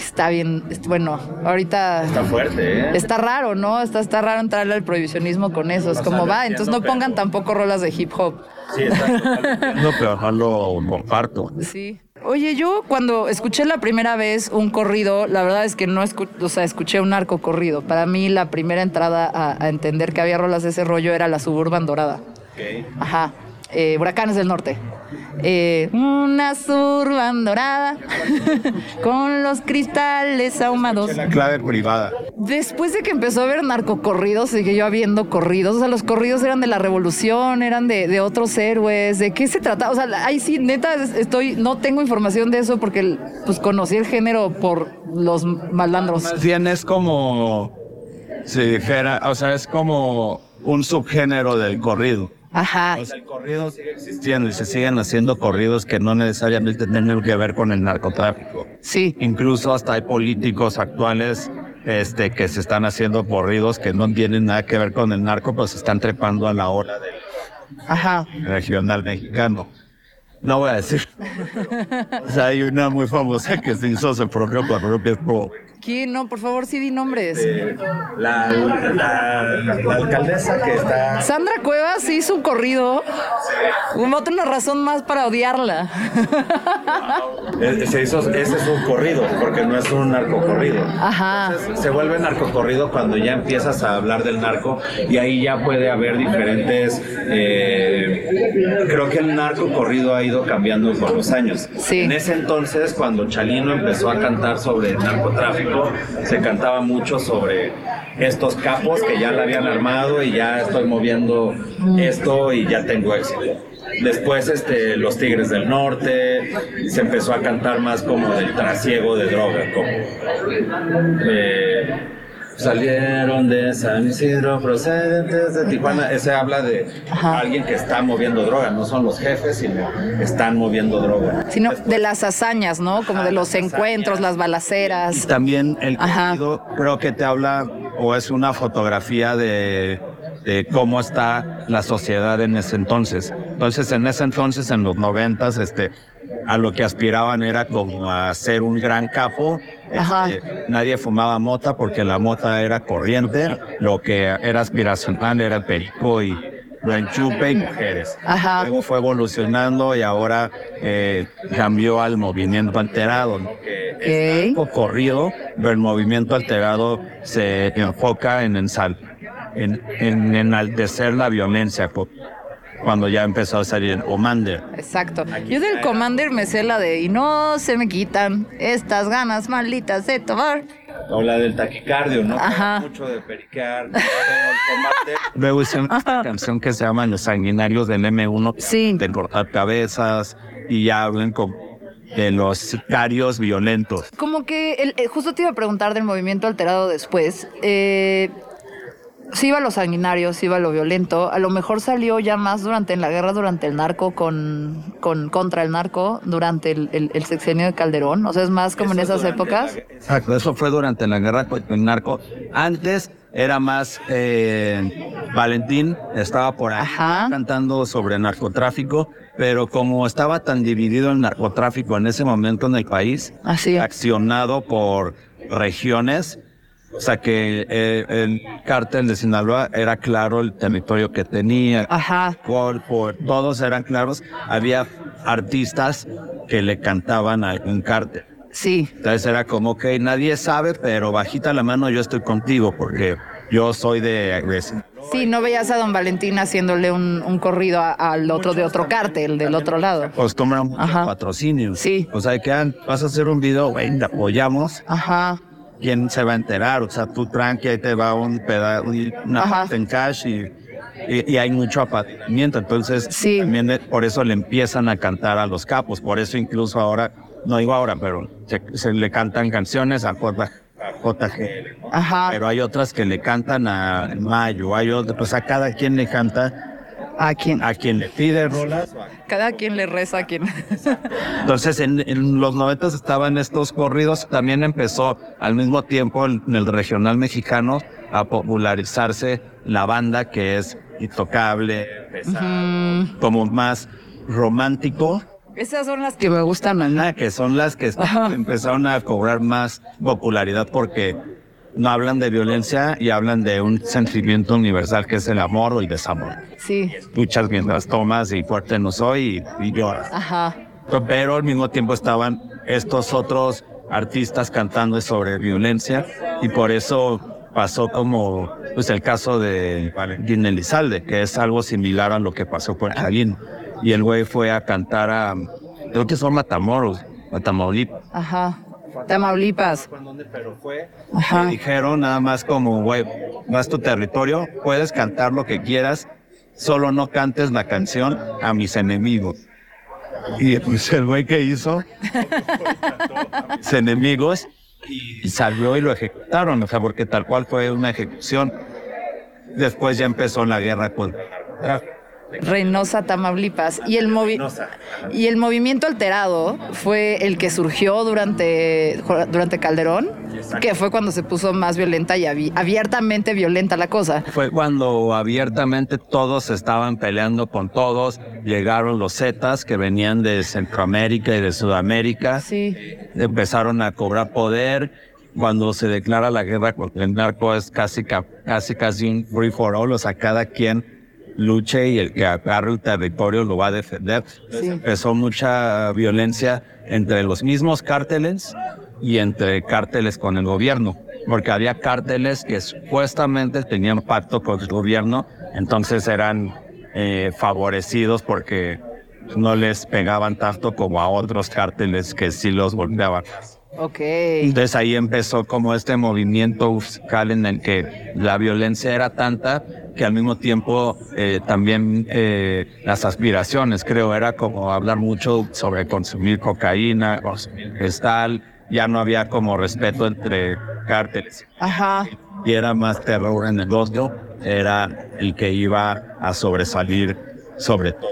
está bien, bueno, ahorita... Está fuerte, ¿eh? Está raro, ¿no? Está, está raro entrarle al prohibicionismo con eso. Es como va, entonces no pongan tampoco rolas de hip hop. Sí, está No, pero lo comparto. Sí. Oye, yo cuando escuché la primera vez un corrido, la verdad es que no escuché, o sea, escuché un arco corrido. Para mí la primera entrada a, entender que había rolas de ese rollo era la Suburban Dorada. Okay. Ajá. Eh, Huracanes del Norte. Eh, una surban dorada con los cristales ahumados. La clave privada. Después de que empezó a ver narcocorridos, seguí yo habiendo corridos. O sea, los corridos eran de la revolución, eran de, otros héroes. ¿De qué se trataba? O sea, ahí sí, neta, estoy, no tengo información de eso porque pues conocí el género por los malandros. Bien, es como si dijera, o sea, es como un subgénero del corrido. Ajá. Pues el corrido sigue existiendo y se siguen haciendo corridos que no necesariamente tienen que ver con el narcotráfico. Sí. Incluso hasta hay políticos actuales este, que se están haciendo corridos que no tienen nada que ver con el narco, pero se están trepando a la hora del Ajá. regional mexicano. No voy a decir. o sea, hay una muy famosa que se hizo su propio propio ¿Quién? No, por favor, sí di nombres. Eh, la, alcaldesa que está. Sandra Cuevas hizo un corrido. Otra razón más para odiarla. Se hizo, ese es un corrido, porque no es un narcocorrido. Ajá. se vuelve narcocorrido cuando ya empiezas a hablar del narco y ahí ya puede haber diferentes. Eh, creo que el narcocorrido ha ido cambiando con los años. Sí. En ese entonces, cuando Chalino empezó a cantar sobre el narcotráfico, se cantaba mucho sobre estos capos que ya la habían armado y ya estoy moviendo esto y ya tengo éxito. Después este, los Tigres del Norte, se empezó a cantar más como del trasiego de droga, como eh, salieron de San Isidro procedentes de Tijuana. Ese habla de alguien que está moviendo droga, no son los jefes, sino están moviendo droga. Sino de las hazañas, ¿no? Como de los encuentros, las balaceras. también el corrido creo que te habla o es una fotografía de, de cómo está la sociedad en ese entonces. Entonces, en ese entonces, en los noventas, este, a lo que aspiraban era como a ser un gran capo. Este, nadie fumaba mota porque la mota era corriente, lo que era aspiracional era el perico y lo enchupe y mujeres. Luego fue evolucionando y ahora eh, cambió al movimiento alterado, que es corrido, pero el movimiento alterado se enfoca en, ensal, en, en enaltecer la violencia cuando ya empezó a salir el Commander. Exacto. Yo del Commander me sé la de y no se me quitan estas ganas malditas de tomar. O la del taquicardio, ¿no? Ajá. Mucho de periquear, Luego hice una canción que se llama Los Sanguinarios del M1, sí. de cortar cabezas, y ya hablan de los sicarios violentos. Como que, el, eh, justo te iba a preguntar del movimiento alterado después. Eh, sí iba a lo sanguinario, sí iba a lo violento. A lo mejor salió ya más durante la guerra, durante el narco, con, con contra el narco, durante el, el, sexenio de Calderón. O sea, es más como en esas épocas. exacto, eso fue durante la guerra con el narco. Antes era más eh, Valentín, estaba por ahí cantando sobre narcotráfico, pero como estaba tan dividido el narcotráfico en ese momento en el país, accionado por regiones, o sea que eh, el cártel de Sinaloa era claro el territorio que tenía. Ajá. Por, todos eran claros. Había artistas que le cantaban a un cártel. Sí. Entonces era como que nadie sabe, pero bajita la mano yo estoy contigo porque yo soy de Sí, no veías a don Valentín haciéndole un, corrido al otro de otro cártel, del otro lado. Acostumbran patrocinio. Sí. O sea, que vas a hacer un video, güey, te apoyamos. Ajá quién se va a enterar. O sea, tú tranqui, ahí te va un pedazo, una parte en cash y, y, hay mucho apatimiento. Entonces, también por eso le empiezan a cantar a los capos. Por eso incluso ahora, no digo ahora, pero se, le cantan canciones a JG. Ajá. Pero hay otras que le cantan a Mayo, hay otras, pues a cada quien le canta a quien a quien le pide rolas. Cada quien le reza a quien. Entonces en, los noventas estaban estos corridos. También empezó al mismo tiempo en el regional mexicano a popularizarse la banda que es intocable, como más romántico. Esas son las que me gustan más. Que son las que empezaron a cobrar más popularidad porque no hablan de violencia y hablan de un sentimiento universal que es el amor o el desamor. Sí. Escuchas mientras tomas y fuerte no soy y, lloras. Ajá. Pero al mismo tiempo estaban estos otros artistas cantando sobre violencia y por eso pasó como pues el caso de Valentín Elizalde, que es algo similar a lo que pasó con Jalín. Y el güey fue a cantar a, creo que son Matamoros, Matamoros. Ajá. Tamaulipas. Pero fue. Me dijeron nada más como, güey, no es tu territorio, puedes cantar lo que quieras, solo no cantes la canción a mis enemigos. Y pues el güey que hizo, mis enemigos, y salió y lo ejecutaron, o sea, porque tal cual fue una ejecución. Después ya empezó la guerra contra Reynosa, Tamaulipas. Y el, y el movimiento alterado fue el que surgió durante, durante Calderón, que fue cuando se puso más violenta y abiertamente violenta la cosa. Fue cuando abiertamente todos estaban peleando con todos. Llegaron los Zetas que venían de Centroamérica y de Sudamérica. Sí. Empezaron a cobrar poder cuando se declara la guerra contra el narco es casi, casi, casi un free for all, o sea, cada quien luche y el que agarre el territorio lo va a defender. Empezó mucha violencia entre los mismos cárteles y entre cárteles con el gobierno, porque había cárteles que supuestamente tenían pacto con el gobierno, entonces eran eh, favorecidos porque no les pegaban tanto como a otros cárteles que sí los golpeaban. Ok. Entonces ahí empezó como este movimiento musical en el que la violencia era tanta que al mismo tiempo eh, también eh, las aspiraciones, creo, era como hablar mucho sobre consumir cocaína, consumir gestal, ya no había como respeto entre cárteles. Ajá. Y era más terror en el negocio, era el que iba a sobresalir sobre todo.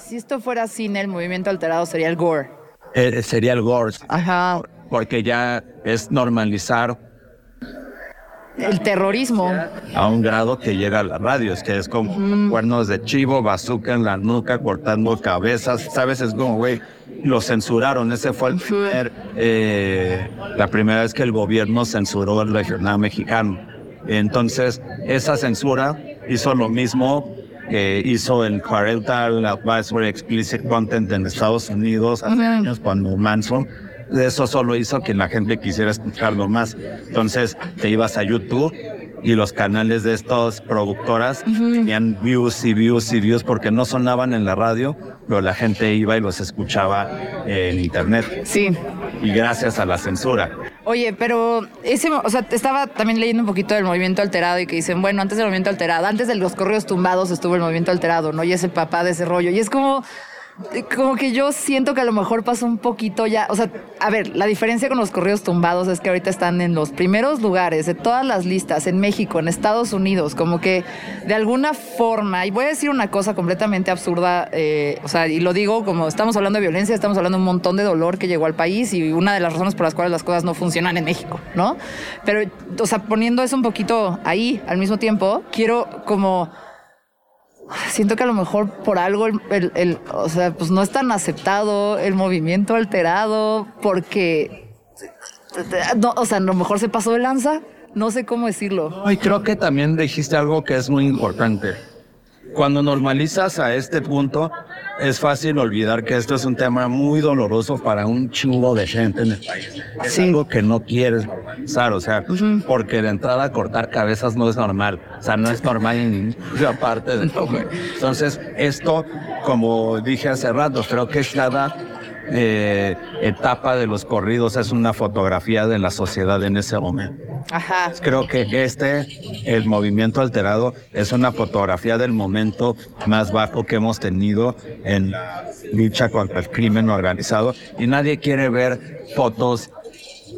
Si esto fuera cine, el movimiento alterado sería el gore. Eh, sería el gore. Ajá porque ya es normalizar el terrorismo. A un grado que llega a la radio, es que es como cuernos de chivo, bazooka en la nuca, cortando cabezas, ¿sabes? Es como, güey, lo censuraron. Ese fue el primer, eh, la primera vez que el gobierno censuró el regional mexicano. Entonces, esa censura hizo lo mismo que hizo el Parental Advisory Explicit Content en Estados Unidos hace años cuando Manson eso solo hizo que la gente quisiera escucharlo más. Entonces te ibas a YouTube y los canales de estas productoras tenían views y views y views porque no sonaban en la radio, pero la gente iba y los escuchaba en internet. Sí. Y gracias a la censura. Oye, pero ese, o sea, estaba también leyendo un poquito del movimiento alterado y que dicen, bueno, antes del movimiento alterado, antes de los correos tumbados estuvo el movimiento alterado, ¿no? Y es el papá de ese rollo. Y es como, como que yo siento que a lo mejor pasó un poquito ya, o sea, a ver, la diferencia con los corridos tumbados es que ahorita están en los primeros lugares de todas las listas, en México, en Estados Unidos, como que de alguna forma, y voy a decir una cosa completamente absurda, eh, o sea, y lo digo como estamos hablando de violencia, estamos hablando de un montón de dolor que llegó al país y una de las razones por las cuales las cosas no funcionan en México, ¿no? Pero, o sea, poniendo eso un poquito ahí al mismo tiempo, quiero como siento que a lo mejor por algo el, o sea, pues no es tan aceptado el movimiento alterado porque no, o sea, a lo mejor se pasó de lanza, no sé cómo decirlo. y creo que también dijiste algo que es muy importante. Cuando normalizas a este punto, es fácil olvidar que esto es un tema muy doloroso para un chingo de gente en el país. Es algo que no quieres normalizar, o sea, porque de entrada cortar cabezas no es normal, o sea, no es normal en ninguna parte del mundo. Entonces, esto, como dije hace rato, creo que es nada eh, etapa de los corridos es una fotografía de la sociedad en ese momento. Ajá. Creo que este, el movimiento alterado, es una fotografía del momento más bajo que hemos tenido en la lucha contra el crimen organizado y nadie quiere ver fotos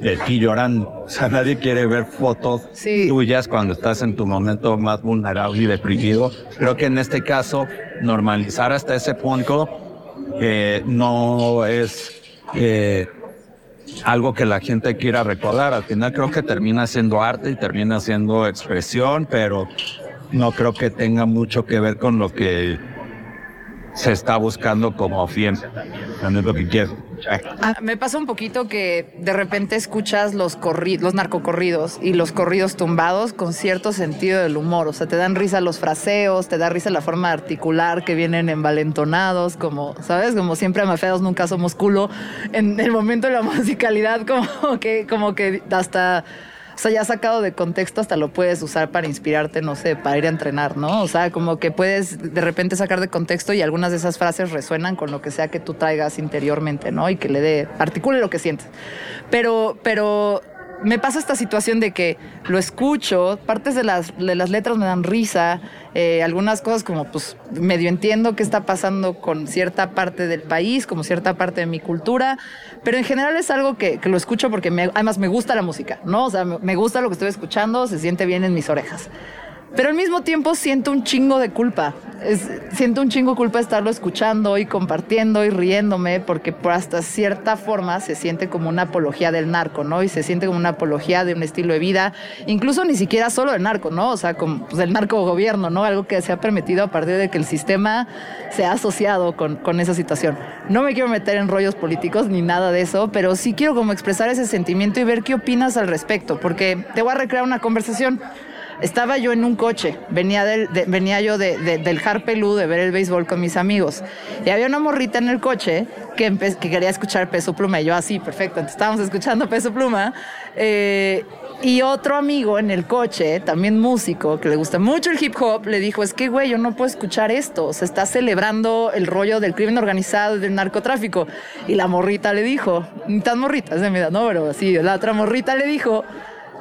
de ti llorando. O sea, nadie quiere ver fotos tuyas cuando estás en tu momento más vulnerable y deprimido. Creo que en este caso, normalizar hasta ese punto eh, no es eh, algo que la gente quiera recordar. Al final creo que termina siendo arte y termina siendo expresión, pero no creo que tenga mucho que ver con lo que se está buscando como fiel. Es lo que quiero. Ah, me pasa un poquito que de repente escuchas los, narcocorridos y los corridos tumbados con cierto sentido del humor. O sea, te dan risa los fraseos, te da risa la forma de articular que vienen envalentonados, como, ¿sabes? Como siempre amafeados nunca somos culo. En el momento de la musicalidad, como que, como que hasta o sea, ya sacado de contexto hasta lo puedes usar para inspirarte, no sé, para ir a entrenar, ¿no? O sea, como que puedes de repente sacar de contexto y algunas de esas frases resuenan con lo que sea que tú traigas interiormente, ¿no? Y que le dé, articule lo que sientes. Pero, pero me pasa esta situación de que lo escucho, partes de las, de las letras me dan risa, eh, algunas cosas como pues medio entiendo qué está pasando con cierta parte del país, como cierta parte de mi cultura, pero en general es algo que, lo escucho porque además me gusta la música, ¿no? O sea, me gusta lo que estoy escuchando, se siente bien en mis orejas. Pero al mismo tiempo siento un chingo de culpa. siento un chingo culpa estarlo escuchando y compartiendo y riéndome, porque por hasta cierta forma se siente como una apología del narco, ¿no? Y se siente como una apología de un estilo de vida, incluso ni siquiera solo del narco, ¿no? O sea, como pues, del narco gobierno, ¿no? Algo que se ha permitido a partir de que el sistema se ha asociado con, con esa situación. No me quiero meter en rollos políticos ni nada de eso, pero sí quiero como expresar ese sentimiento y ver qué opinas al respecto, porque te voy a recrear una conversación. Estaba yo en un coche, venía, del, venía yo del Harpelú de ver el béisbol con mis amigos. Y había una morrita en el coche que, que quería escuchar Peso Pluma. Y yo así, perfecto, entonces estábamos escuchando Peso Pluma. Eh, y otro amigo en el coche, también músico, que le gusta mucho el hip hop, le dijo, es que, güey, yo no puedo escuchar esto. Se está celebrando el rollo del crimen organizado y del narcotráfico. Y la morrita le dijo, ni tan morrita, es de mi edad, ¿no? Pero sí, la otra morrita le dijo,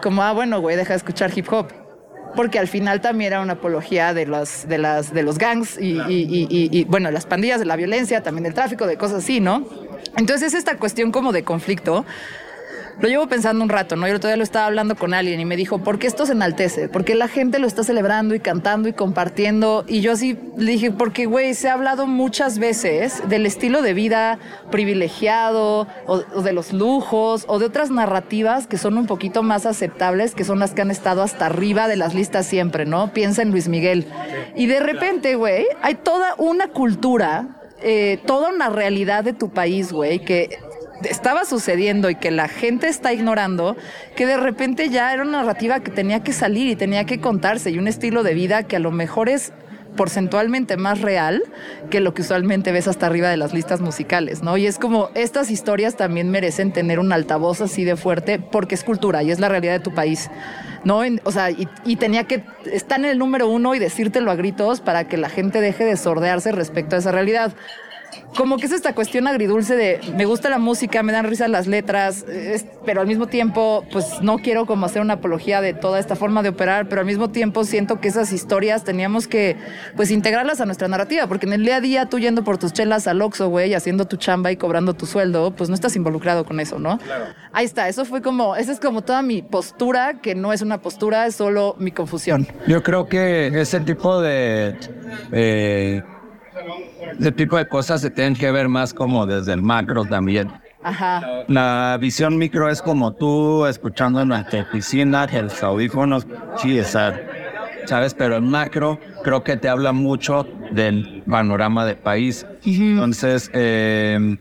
como, ah, bueno, güey, deja de escuchar hip hop porque al final también era una apología de los, de las, de los gangs y, y, bueno, las pandillas, de la violencia, también del tráfico, de cosas así, ¿no? Entonces es esta cuestión como de conflicto lo llevo pensando un rato, ¿no? Yo todavía lo estaba hablando con alguien y me dijo, ¿por qué esto se enaltece? ¿Por qué la gente lo está celebrando y cantando y compartiendo? Y yo así le dije, porque, güey, se ha hablado muchas veces del estilo de vida privilegiado o, de los lujos o de otras narrativas que son un poquito más aceptables, que son las que han estado hasta arriba de las listas siempre, ¿no? Piensa en Luis Miguel. Y de repente, güey, hay toda una cultura eh, toda una realidad de tu país, güey, que estaba sucediendo y que la gente está ignorando, que de repente ya era una narrativa que tenía que salir y tenía que contarse y un estilo de vida que a lo mejor es porcentualmente más real que lo que usualmente ves hasta arriba de las listas musicales, ¿no? Y es como, estas historias también merecen tener un altavoz así de fuerte porque es cultura y es la realidad de tu país, ¿no? o sea, y, y, tenía que estar en el número uno y decírtelo a gritos para que la gente deje de sordearse respecto a esa realidad. Como que es esta cuestión agridulce de me gusta la música, me dan risa las letras, pero al mismo tiempo, pues no quiero como hacer una apología de toda esta forma de operar, pero al mismo tiempo siento que esas historias teníamos que, pues, integrarlas a nuestra narrativa, porque en el día a día tú yendo por tus chelas al Oxxo, güey, haciendo tu chamba y cobrando tu sueldo, pues no estás involucrado con eso, ¿no? Claro. Ahí está, eso fue como, esa es como toda mi postura, que no es una postura, es solo mi confusión. Yo creo que ese tipo de... Eh, ese tipo de cosas se tienen que ver más como desde el macro también. Ajá. La visión micro es como tú escuchando en la oficina, los audífonos, sí, ¿sabes? Pero el macro creo que te habla mucho del panorama del país. Entonces, eh,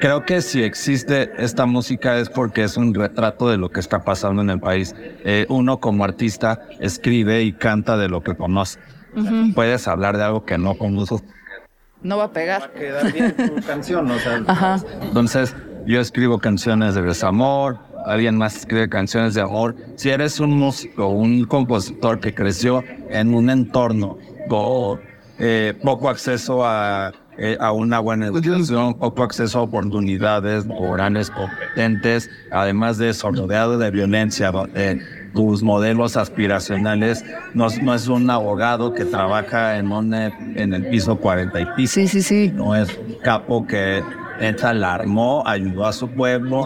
creo que si existe esta música es porque es un retrato de lo que está pasando en el país. Eh, uno como artista escribe y canta de lo que conoce. Puedes hablar de algo que no conoces no va a pegar. Va a quedar bien tu canción, o sea. Ajá. Entonces, yo escribo canciones de desamor, alguien más escribe canciones de amor. Si eres un músico, un compositor que creció en un entorno con eh, poco acceso a, eh, a una buena educación, poco acceso a oportunidades laborales competentes, además de eso, rodeado de violencia, tus modelos aspiracionales no, no, es un abogado que trabaja en, un, en el piso 40 y piso. Sí, sí, sí. No es un capo que entra, alarmó, ayudó a su pueblo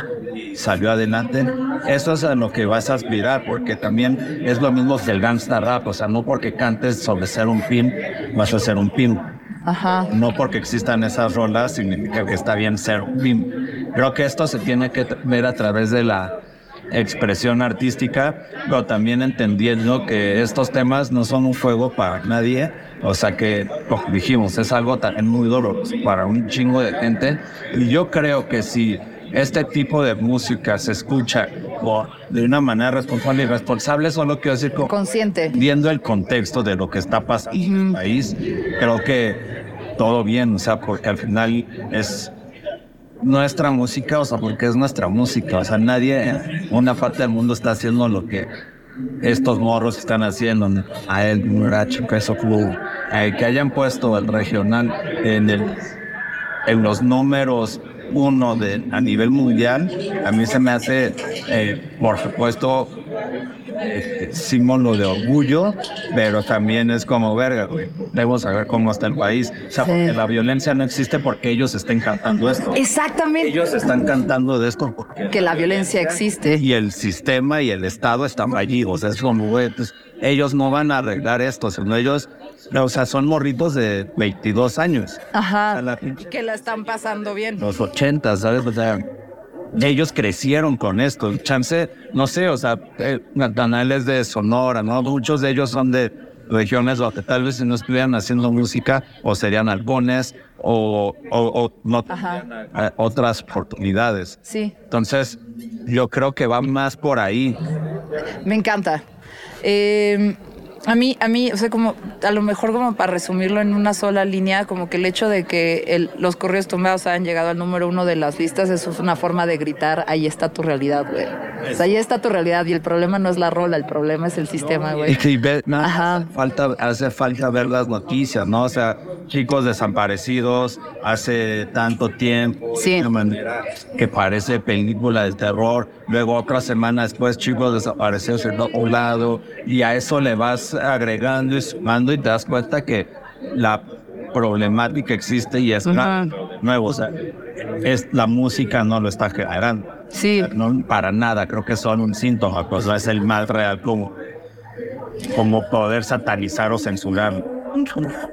salió adelante. Eso es a lo que vas a aspirar, porque también es lo mismo que el gangsta rap. O sea, no porque cantes sobre ser un pin, vas a ser un pin. Ajá. No porque existan esas rolas significa que está bien ser un pin. Creo que esto se tiene que ver a través de la expresión artística, pero también entendiendo que estos temas no son un juego para nadie, o sea que, como dijimos, es algo también muy duro para un chingo de gente, y yo creo que si este tipo de música se escucha de una manera responsable y responsable, solo quiero decir consciente, viendo el contexto de lo que está pasando en el país, creo que todo bien, o sea, porque al final es nuestra música, o sea, porque es nuestra música, o sea, nadie, una parte del mundo está haciendo lo que estos morros están haciendo, a el Queso Club, que hayan puesto el regional en, el, en los números uno de, a nivel mundial, a mí se me hace, eh, por supuesto, este, símbolo de orgullo, pero también es como, verga, güey, debemos saber cómo está el país. O sea, porque la violencia no existe porque ellos estén cantando esto. Exactamente. Ellos están cantando de esto porque... Que la violencia existe. Y el sistema y el Estado están allí, o sea, es como, güey, pues, ellos no van a arreglar esto, sino ellos o sea, son morritos de 22 años. Ajá. que la están pasando bien. Los 80, ¿sabes? O sea, ellos crecieron con esto. Chance, no sé, o sea, eh, Natanael es de Sonora, ¿no? Muchos de ellos son de regiones donde tal vez si no estuvieran haciendo música o serían albones o, o, no tendrían eh, otras oportunidades. Sí. Entonces, yo creo que va más por ahí. Me encanta. Eh, a mí, a mí, o sea, como a lo mejor como para resumirlo en una sola línea, como que el hecho de que los correos tumbados hayan llegado al número uno de las listas, eso es una forma de gritar, ahí está tu realidad, güey. O sea, ahí está tu realidad y el problema no es la rola, el problema es el sistema, güey. Y falta, hace falta ver las noticias, ¿no? O sea, chicos desaparecidos hace tanto tiempo, sí. de manera que parece película de terror, luego otra semana después chicos desaparecidos en otro lado, y a eso le vas agregando y sumando y te das cuenta que la problemática existe y es nuevo. O sea, es, la música no lo está generando. Sí. No, para nada, creo que son un síntoma, pues es el mal real como, como poder satanizar o censurar.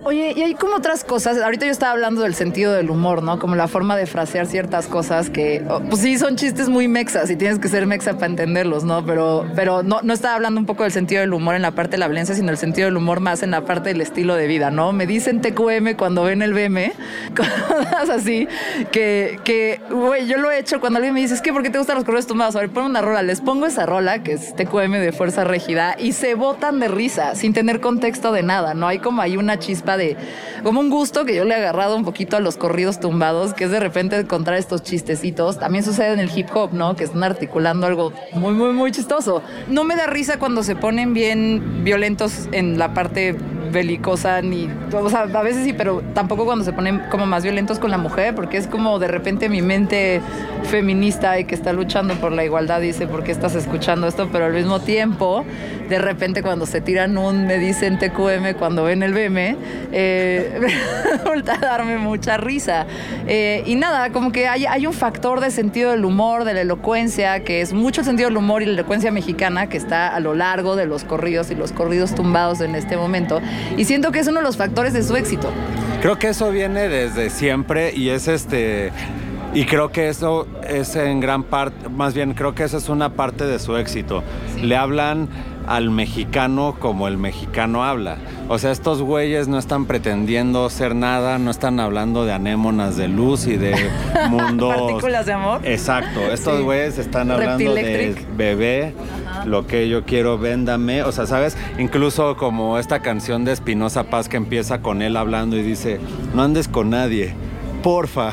Oye, y hay como otras cosas. Ahorita yo estaba hablando del sentido del humor, ¿no? Como la forma de frasear ciertas cosas que, pues sí, son chistes muy mexas y tienes que ser mexa para entenderlos, ¿no? Pero, pero no, no estaba hablando un poco del sentido del humor en la parte de la violencia, sino el sentido del humor más en la parte del estilo de vida, ¿no? Me dicen TQM cuando ven el BM, cosas así, que, que, güey, yo lo he hecho cuando alguien me dice, es que ¿por qué te gustan los correos tumbados? A ver, pon una rola, les pongo esa rola, que es TQM de Fuerza Régida, y se botan de risa, sin tener contexto de nada, ¿no? Hay como hay una chispa de, como un gusto que yo le he agarrado un poquito a los corridos tumbados, que es de repente encontrar estos chistecitos. También sucede en el hip hop, ¿no? Que están articulando algo muy, muy, muy chistoso. No me da risa cuando se ponen bien violentos en la parte belicosa, ni. O sea, a veces sí, pero tampoco cuando se ponen como más violentos con la mujer, porque es como de repente mi mente feminista y que está luchando por la igualdad dice, ¿por qué estás escuchando esto? Pero al mismo tiempo, de repente cuando se tiran un me dicen TQM cuando ven el BM, eh, resulta darme mucha risa. Eh, y nada, como que hay, hay un factor de sentido del humor, de la elocuencia, que es mucho el sentido del humor y la elocuencia mexicana que está a lo largo de los corridos y los corridos tumbados en este momento. Y siento que es uno de los factores de su éxito. Creo que eso viene desde siempre y es este... Y creo que eso es en gran parte, más bien creo que eso es una parte de su éxito. Le hablan al mexicano como el mexicano habla. O sea, estos güeyes no están pretendiendo ser nada, no están hablando de anémonas de luz y de mundos... Partículas de amor. Exacto, estos güeyes están hablando de bebé, lo que yo quiero, véndame. O sea, ¿sabes? Incluso como esta canción de Espinosa Paz que empieza con él hablando y dice, no andes con nadie porfa.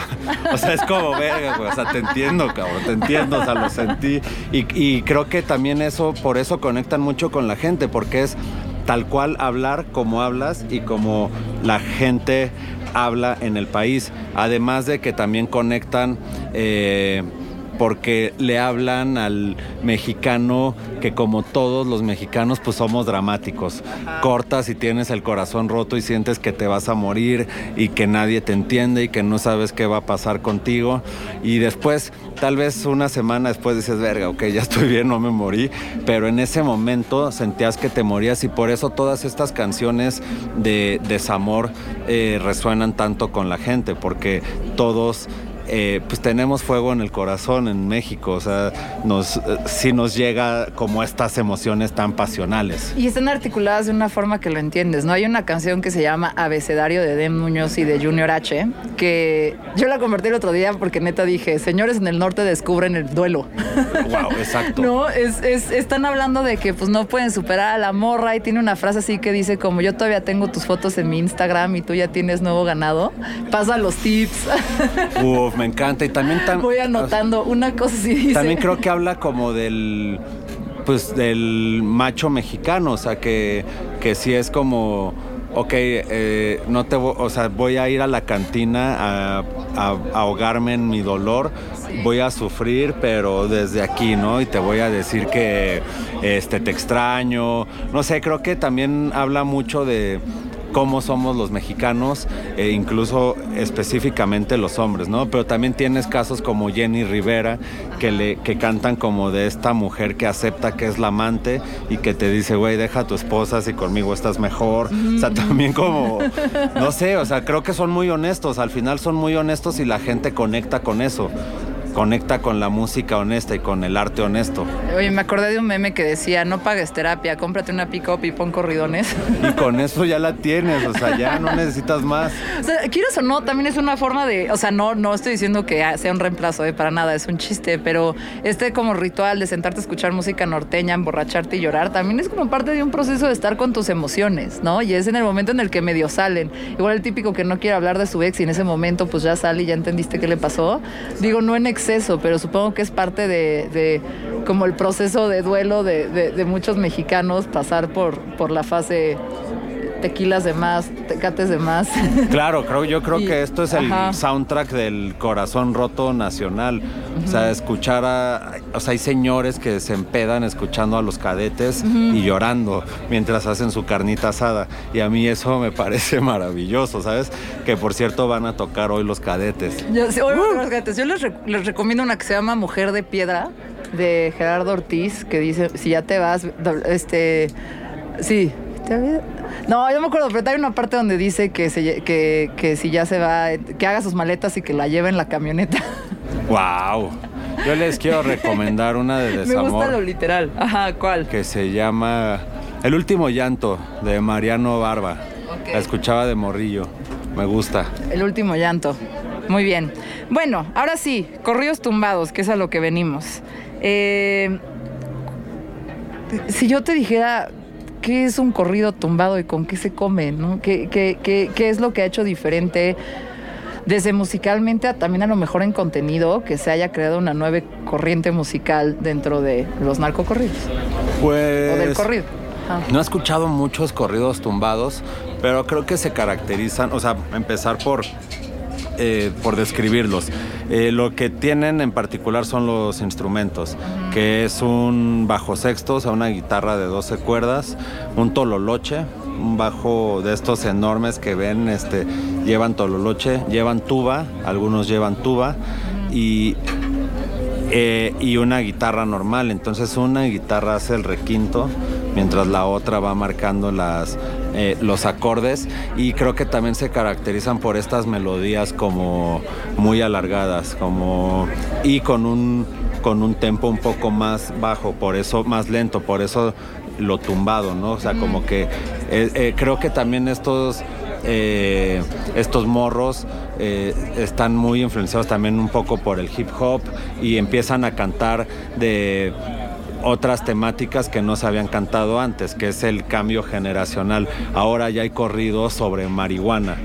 O sea, es como verga, güey. O sea, te entiendo, cabrón, te entiendo, o sea, lo sentí. Y, y, creo que también eso, por eso conectan mucho con la gente, porque es tal cual hablar como hablas y como la gente habla en el país. Además de que también conectan. Eh, porque le hablan al mexicano que como todos los mexicanos pues somos dramáticos. Cortas y tienes el corazón roto y sientes que te vas a morir y que nadie te entiende y que no sabes qué va a pasar contigo. Y después, tal vez una semana después dices, verga, ok, ya estoy bien, no me morí. Pero en ese momento sentías que te morías y por eso todas estas canciones de desamor eh, resuenan tanto con la gente, porque todos eh, pues tenemos fuego en el corazón en México, o sea, nos, eh, sí nos llega como estas emociones tan pasionales. Y están articuladas de una forma que lo entiendes, ¿no? Hay una canción que se llama Abecedario de Dem Muñoz y de Junior H, que yo la convertí el otro día porque neta dije, señores en el norte descubren el duelo. Wow, exacto. no, es, es, están hablando de que pues no pueden superar a la morra y tiene una frase así que dice como yo todavía tengo tus fotos en mi Instagram y tú ya tienes nuevo ganado, pasa los tips. Uf, me encanta. Y también... Voy anotando una cosa así. También creo que habla como del... Pues del macho mexicano, o sea, que, que sí es como ok, eh, no te o sea, voy a ir a la cantina a, a, ahogarme en mi dolor, voy a sufrir, pero desde aquí, ¿no? Y te voy a decir que este, te extraño. No sé, creo que también habla mucho de cómo somos los mexicanos, e incluso específicamente los hombres, ¿no? Pero también tienes casos como Jenny Rivera, que, le, que cantan como de esta mujer que acepta que es la amante y que te dice, güey, deja a tu esposa si conmigo estás mejor. O sea, también como, no sé, o sea, creo que son muy honestos, al final son muy honestos y la gente conecta con eso conecta con la música honesta y con el arte honesto. Oye, me acordé de un meme que decía, no pagues terapia, cómprate una pick-up y pon corridones. Y con eso ya la tienes, o sea, ya no necesitas más. O sea, quieres o no, también es una forma de, o sea, no, no estoy diciendo que sea un reemplazo, eh, para nada, es un chiste, pero este como ritual de sentarte a escuchar música norteña, emborracharte y llorar, también es como parte de un proceso de estar con tus emociones, ¿no? Y es en el momento en el que medio salen. Igual el típico que no quiere hablar de su ex y en ese momento pues ya sale y ya entendiste qué le pasó. Digo, no en exceso eso, pero supongo que es parte de, como el proceso de duelo de, muchos mexicanos pasar por, por la fase tequilas de más, tecates de más. Claro, creo, yo creo que esto es el soundtrack del corazón roto nacional. O sea, escuchar a. O sea, hay señores que se empedan escuchando a los cadetes y llorando mientras hacen su carnita asada. Y a mí eso me parece maravilloso, ¿sabes? Que por cierto van a tocar hoy los cadetes. Yo, hoy los cadetes. Yo les, les recomiendo una que se llama Mujer de Piedra de Gerardo Ortiz, que dice: si ya te vas, este. Sí, no, yo me acuerdo, pero hay una parte donde dice que, que, si ya se va, que haga sus maletas y que la lleve en la camioneta. ¡Wow! Yo les quiero recomendar una de desamor. Me gusta lo literal. Ajá, ¿cuál? Que se llama El último llanto de Mariano Barba. La escuchaba de morrillo. Me gusta. El último llanto. Muy bien. Bueno, ahora sí, corridos tumbados, que es a lo que venimos. Eh, si yo te dijera qué es un corrido tumbado y con qué se come, ¿no? ¿Qué, qué, qué, es lo que ha hecho diferente? desde musicalmente a también a lo mejor en contenido, que se haya creado una nueva corriente musical dentro de los narcocorridos. Pues. O del corrido. No he escuchado muchos corridos tumbados, pero creo que se caracterizan, o sea, empezar por eh, por describirlos. Eh, lo que tienen en particular son los instrumentos, que es un bajo sexto, o sea, una guitarra de 12 cuerdas, un tololoche, un bajo de estos enormes que ven, este, llevan tololoche, llevan tuba, algunos llevan tuba, y eh, y una guitarra normal. Entonces una guitarra hace el requinto mientras la otra va marcando las, eh, los acordes y creo que también se caracterizan por estas melodías como muy alargadas como, y con un, con un tempo un poco más bajo, por eso más lento, por eso lo tumbado, ¿no? O sea, como que eh, creo que también estos eh, estos morros eh, están muy influenciados también un poco por el hip hop y empiezan a cantar de otras temáticas que no se habían cantado antes, que es el cambio generacional. Ahora ya hay corridos sobre marihuana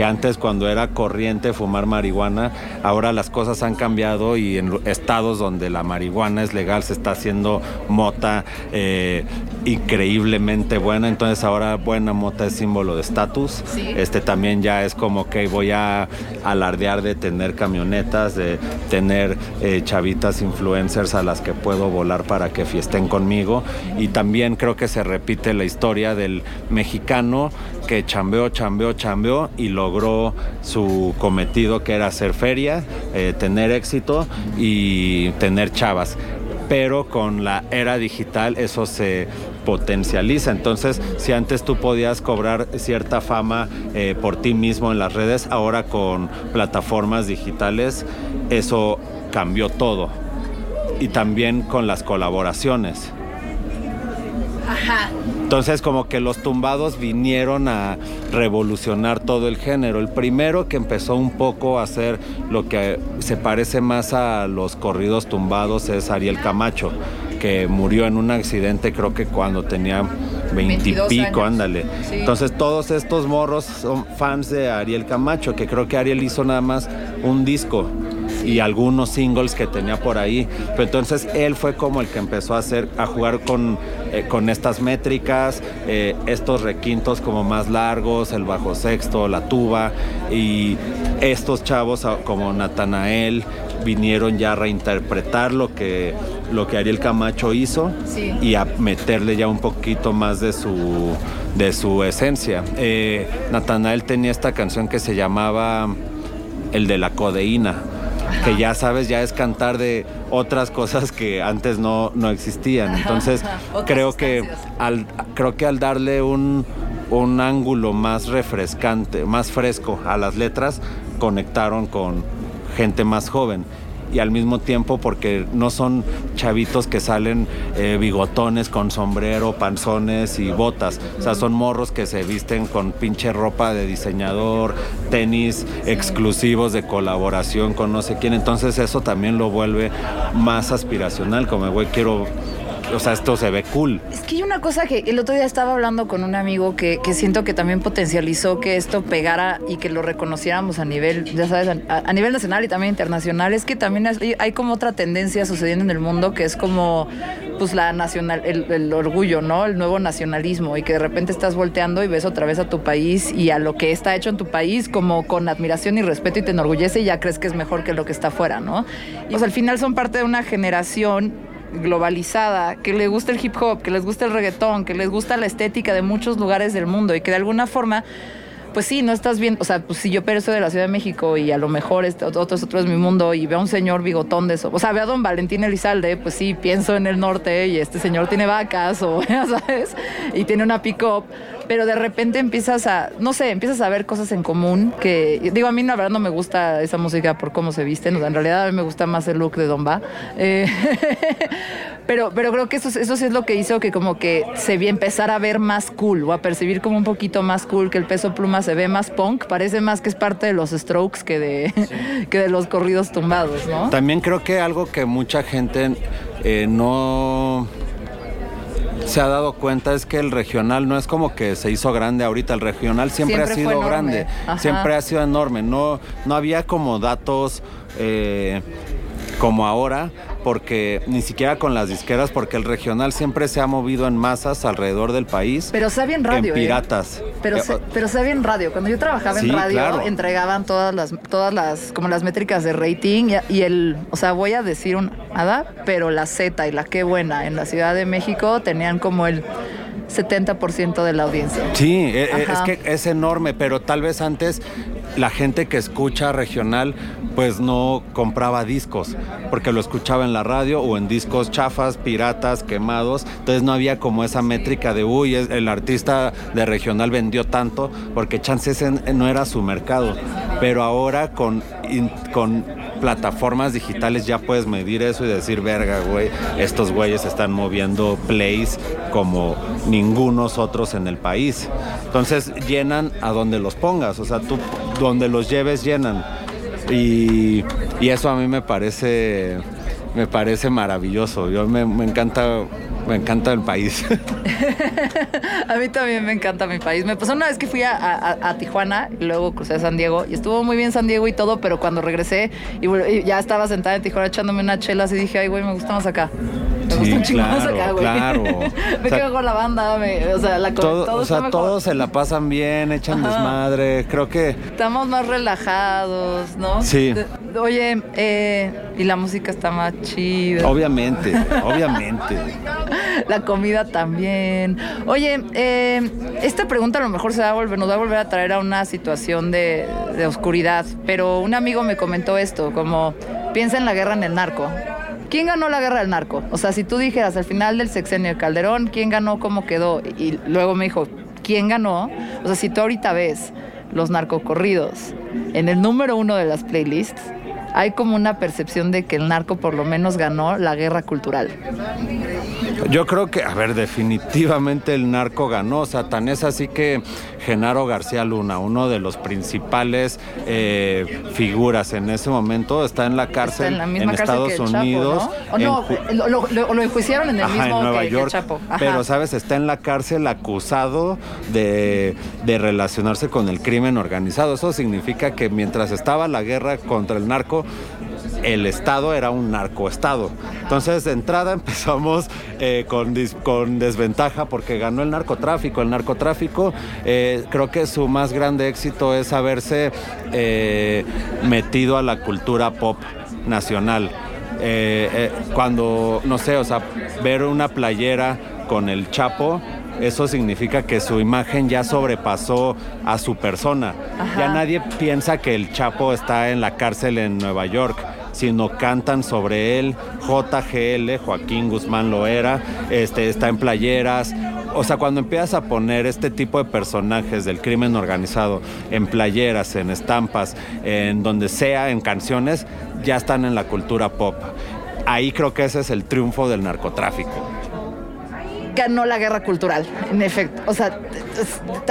que antes cuando era corriente fumar marihuana, ahora las cosas han cambiado y en estados donde la marihuana es legal se está haciendo mota eh, increíblemente buena, entonces ahora buena mota es símbolo de estatus. Este también ya es como que voy a alardear de tener camionetas, de tener eh, chavitas influencers a las que puedo volar para que fiesten conmigo. Y también creo que se repite la historia del mexicano que chambeó, chambeó, chambeó y logró su cometido que era hacer feria, eh, tener éxito y tener chavas. Pero con la era digital eso se potencializa. Entonces, si antes tú podías cobrar cierta fama eh, por ti mismo en las redes, ahora con plataformas digitales eso cambió todo. Y también con las colaboraciones. Entonces como que los tumbados vinieron a revolucionar todo el género. El primero que empezó un poco a hacer lo que se parece más a los corridos tumbados es Ariel Camacho, que murió en un accidente creo que cuando tenía veintipico, ándale. Entonces todos estos morros son fans de Ariel Camacho, que creo que Ariel hizo nada más un disco y algunos singles que tenía por ahí. Pero entonces él fue como el que empezó a hacer, a jugar con, eh, con estas métricas, eh, estos requintos como más largos, el bajo sexto, la tuba, y estos chavos ah, como Natanael vinieron ya a reinterpretar lo que, lo que Ariel Camacho hizo y a meterle ya un poquito más de su, de su esencia. Eh, Natanael tenía esta canción que se llamaba El de la codeína que ya sabes, ya es cantar de otras cosas que antes no, no existían. Entonces, creo que al, creo que al darle un, un ángulo más refrescante, más fresco a las letras, conectaron con gente más joven y al mismo tiempo porque no son chavitos que salen eh, bigotones con sombrero, panzones y botas. O sea, son morros que se visten con pinche ropa de diseñador, tenis exclusivos de colaboración con no sé quién. Entonces eso también lo vuelve más aspiracional, como güey, quiero o sea, esto se ve cool. Es que hay una cosa que el otro día estaba hablando con un amigo que, siento que también potencializó que esto pegara y que lo reconociéramos a nivel, ya sabes, a, nivel nacional y también internacional. Es que también hay, como otra tendencia sucediendo en el mundo que es como, pues, la nacional, el, orgullo, ¿no? El nuevo nacionalismo y que de repente estás volteando y ves otra vez a tu país y a lo que está hecho en tu país como con admiración y respeto y te enorgullece y ya crees que es mejor que lo que está afuera, ¿no? Y pues al final son parte de una generación globalizada, que le gusta el hip hop, que les gusta el reggaetón, que les gusta la estética de muchos lugares del mundo y que de alguna forma pues sí, no estás viendo, o sea, pues si yo soy de la Ciudad de México y a lo mejor este, otro, otro es mi mundo y veo a un señor bigotón de eso, o sea, veo a don Valentín Elizalde, pues sí, pienso en el norte y este señor tiene vacas o, ya sabes, y tiene una pick-up, pero de repente empiezas a, no sé, empiezas a ver cosas en común que, digo, a mí la verdad no me gusta esa música por cómo se visten, en realidad a mí me gusta más el look de Don Va, eh, pero, pero creo que eso, eso sí es lo que hizo que como que se vi empezar a ver más cool o a percibir como un poquito más cool que el peso pluma se ve más punk, parece más que es parte de los strokes que de, que de los corridos tumbados, ¿no? También creo que algo que mucha gente eh, no se ha dado cuenta es que el regional no es como que se hizo grande ahorita, el regional siempre, ha sido grande, siempre ha sido enorme, no, no había como datos eh, como ahora porque ni siquiera con las disqueras, porque el regional siempre se ha movido en masas alrededor del país. Pero sabía en radio. En ¿eh? piratas. Pero, Eh, pero sabía en radio. Cuando yo trabajaba Sí, en radio, claro. entregaban todas las, todas las, como las métricas de rating y, y el, o sea, voy a decir un nada, pero la Z y la qué buena en la Ciudad de México tenían como el 70% de la audiencia. Sí, e- e- es que es enorme, pero tal vez antes la gente que escucha regional pues no compraba discos, porque lo escuchaba en la radio o en discos chafas, piratas, quemados, entonces no había como esa métrica de, uy, el artista de regional vendió tanto, porque chances no era su mercado, pero ahora con, con plataformas digitales ya puedes medir eso y decir, verga, güey, estos güeyes están moviendo plays como ningunos otros en el país. Entonces llenan a donde los pongas, o sea, tú donde los lleves llenan. Y, y eso a mí me parece, me parece maravilloso. Yo me, me encanta, me encanta el país. A mí también me encanta mi país. Me pasó una vez que fui a, a- Tijuana y luego crucé a San Diego y estuvo muy bien San Diego y todo, pero cuando regresé y, ya estaba sentada en Tijuana echándome una chela y dije, ay, güey, me gusta más acá. Me Sí, gusta claro, acá, güey. claro. me O sea, quedo con la banda, me- o sea, la, Todo- todo o sea, mejor. todos se la pasan bien, echan Ajá. desmadre. Creo que Estamos más relajados, ¿no? Sí. Oye, eh, y la música está más chida. obviamente, obviamente. La comida también. Oye, eh, esta pregunta a lo mejor se va a volver, nos va a volver a traer a una situación de, de oscuridad, pero un amigo me comentó esto, como piensa en la guerra en el narco. ¿Quién ganó la guerra del narco? O sea, si tú dijeras al final del sexenio de Calderón, ¿quién ganó, cómo quedó? Y luego me dijo, ¿quién ganó? O sea, si tú ahorita ves los narcocorridos en el número uno de las playlists, hay como una percepción de que el narco por lo menos ganó la guerra cultural. Yo creo que, a ver, definitivamente el narco ganó. O sea, tan es así que Genaro García Luna, uno de los principales eh, figuras en ese momento, está en la cárcel en la Estados el Chapo, Unidos. ¿no? O en no, ju- lo, lo- enjuiciaron en el Ajá, mismo en Nueva que, que el York. Chapo. Pero, ¿sabes? Está en la cárcel acusado de, de relacionarse con el crimen organizado. Eso significa que mientras estaba la guerra contra el narco, el Estado era un narcoestado. Entonces, de entrada empezamos eh, con, con desventaja porque ganó el narcotráfico. El narcotráfico, eh, creo que su más grande éxito es haberse eh, metido a la cultura pop nacional. Cuando, no sé, o sea, ver una playera con el Chapo, eso significa que su imagen ya sobrepasó a su persona. Ya nadie piensa que el Chapo está en la cárcel en Nueva York, sino cantan sobre él. JGL, Joaquín Guzmán lo era, este, está en playeras. O sea, cuando empiezas a poner este tipo de personajes del crimen organizado en playeras, en estampas, en donde sea, en canciones, ya están en la cultura pop. Ahí creo que ese es el triunfo del narcotráfico. Ganó la guerra cultural, en efecto. O sea,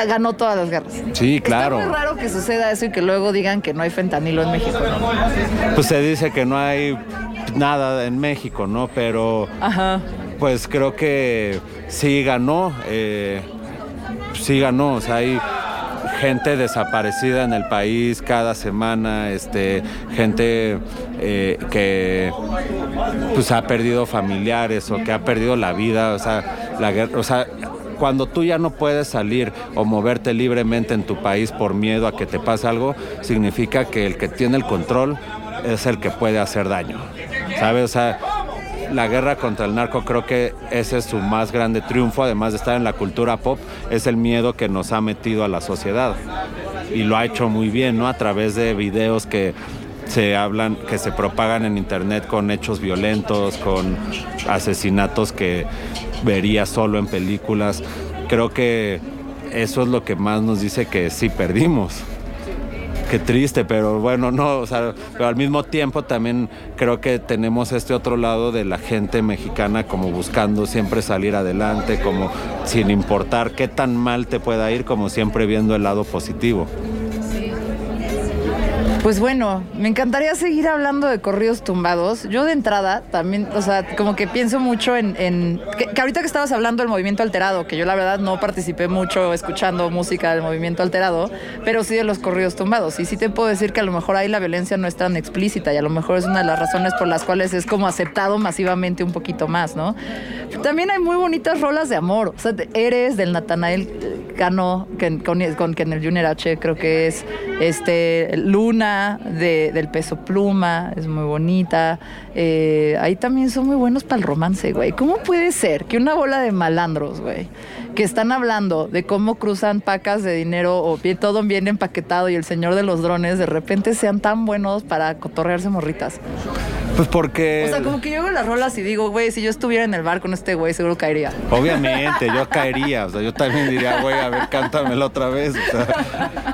ganó todas las guerras. Sí, claro. Está muy raro que suceda eso y que luego digan que no hay fentanilo en México. Pues se dice que no hay nada en México, ¿no? Pero Ajá. pues creo que sí ganó, eh, sí ganó, o sea, hay gente desaparecida en el país cada semana, este, gente eh, que pues ha perdido familiares o que ha perdido la vida, o sea, la guerra, o sea, cuando tú ya no puedes salir o moverte libremente en tu país por miedo a que te pase algo, significa que el que tiene el control es el que puede hacer daño. ¿Sabes? O sea, la guerra contra el narco creo que ese es su más grande triunfo, además de estar en la cultura pop, es el miedo que nos ha metido a la sociedad. Y lo ha hecho muy bien, ¿no? A través de videos que se hablan, que se propagan en internet con hechos violentos, con asesinatos que vería solo en películas. Creo que eso es lo que más nos dice que sí perdimos. Qué triste, pero bueno, no, o sea, pero al mismo tiempo también creo que tenemos este otro lado de la gente mexicana como buscando siempre salir adelante, como sin importar qué tan mal te pueda ir, como siempre viendo el lado positivo. Pues bueno, me encantaría seguir hablando de corridos tumbados. Yo de entrada también, o sea, como que pienso mucho en... que, ahorita que estabas hablando del movimiento alterado, que yo la verdad no participé mucho escuchando música del movimiento alterado, pero sí de los corridos tumbados. Y sí te puedo decir que a lo mejor ahí la violencia no es tan explícita y a lo mejor es una de las razones por las cuales es como aceptado masivamente un poquito más, ¿no? También hay muy bonitas rolas de amor. O sea, Eres del Natanael Cano, con, con, el Junior H, creo que es este Luna de, del Peso Pluma, es muy bonita. Eh, ahí también son muy buenos para el romance, güey. ¿Cómo puede ser que una bola de malandros, güey, que están hablando de cómo cruzan pacas de dinero o todo bien empaquetado y el señor de los drones, de repente sean tan buenos para cotorrearse morritas? Pues porque. O sea, como que yo hago las rolas y digo, güey, si yo estuviera en el bar con este güey, seguro caería. Obviamente, yo caería. O sea, yo también diría, güey, a ver, cántamelo otra vez.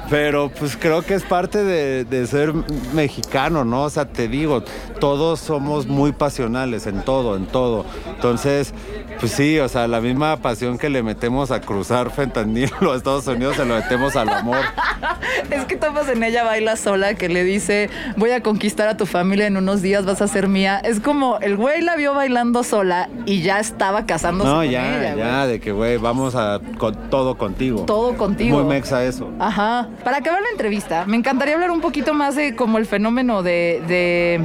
pero pues creo que es parte de, de, ser mexicano, ¿no? O sea, te digo, todos somos muy pasionales en todo, en todo. Entonces, pues sí, o sea, la misma pasión que le metemos a cruzar fentanilo a Estados Unidos, se lo metemos al amor. es que Tomas en ella baila sola, que le dice, voy a conquistar a tu familia en unos días, vas a ser mía. Es como, el güey la vio bailando sola y ya estaba casándose no, ya, ya, de que, güey, vamos a con, todo contigo. Todo contigo. Muy mexa eso. Ajá. Para acabar la entrevista, me encantaría hablar un poquito más de como el fenómeno de, de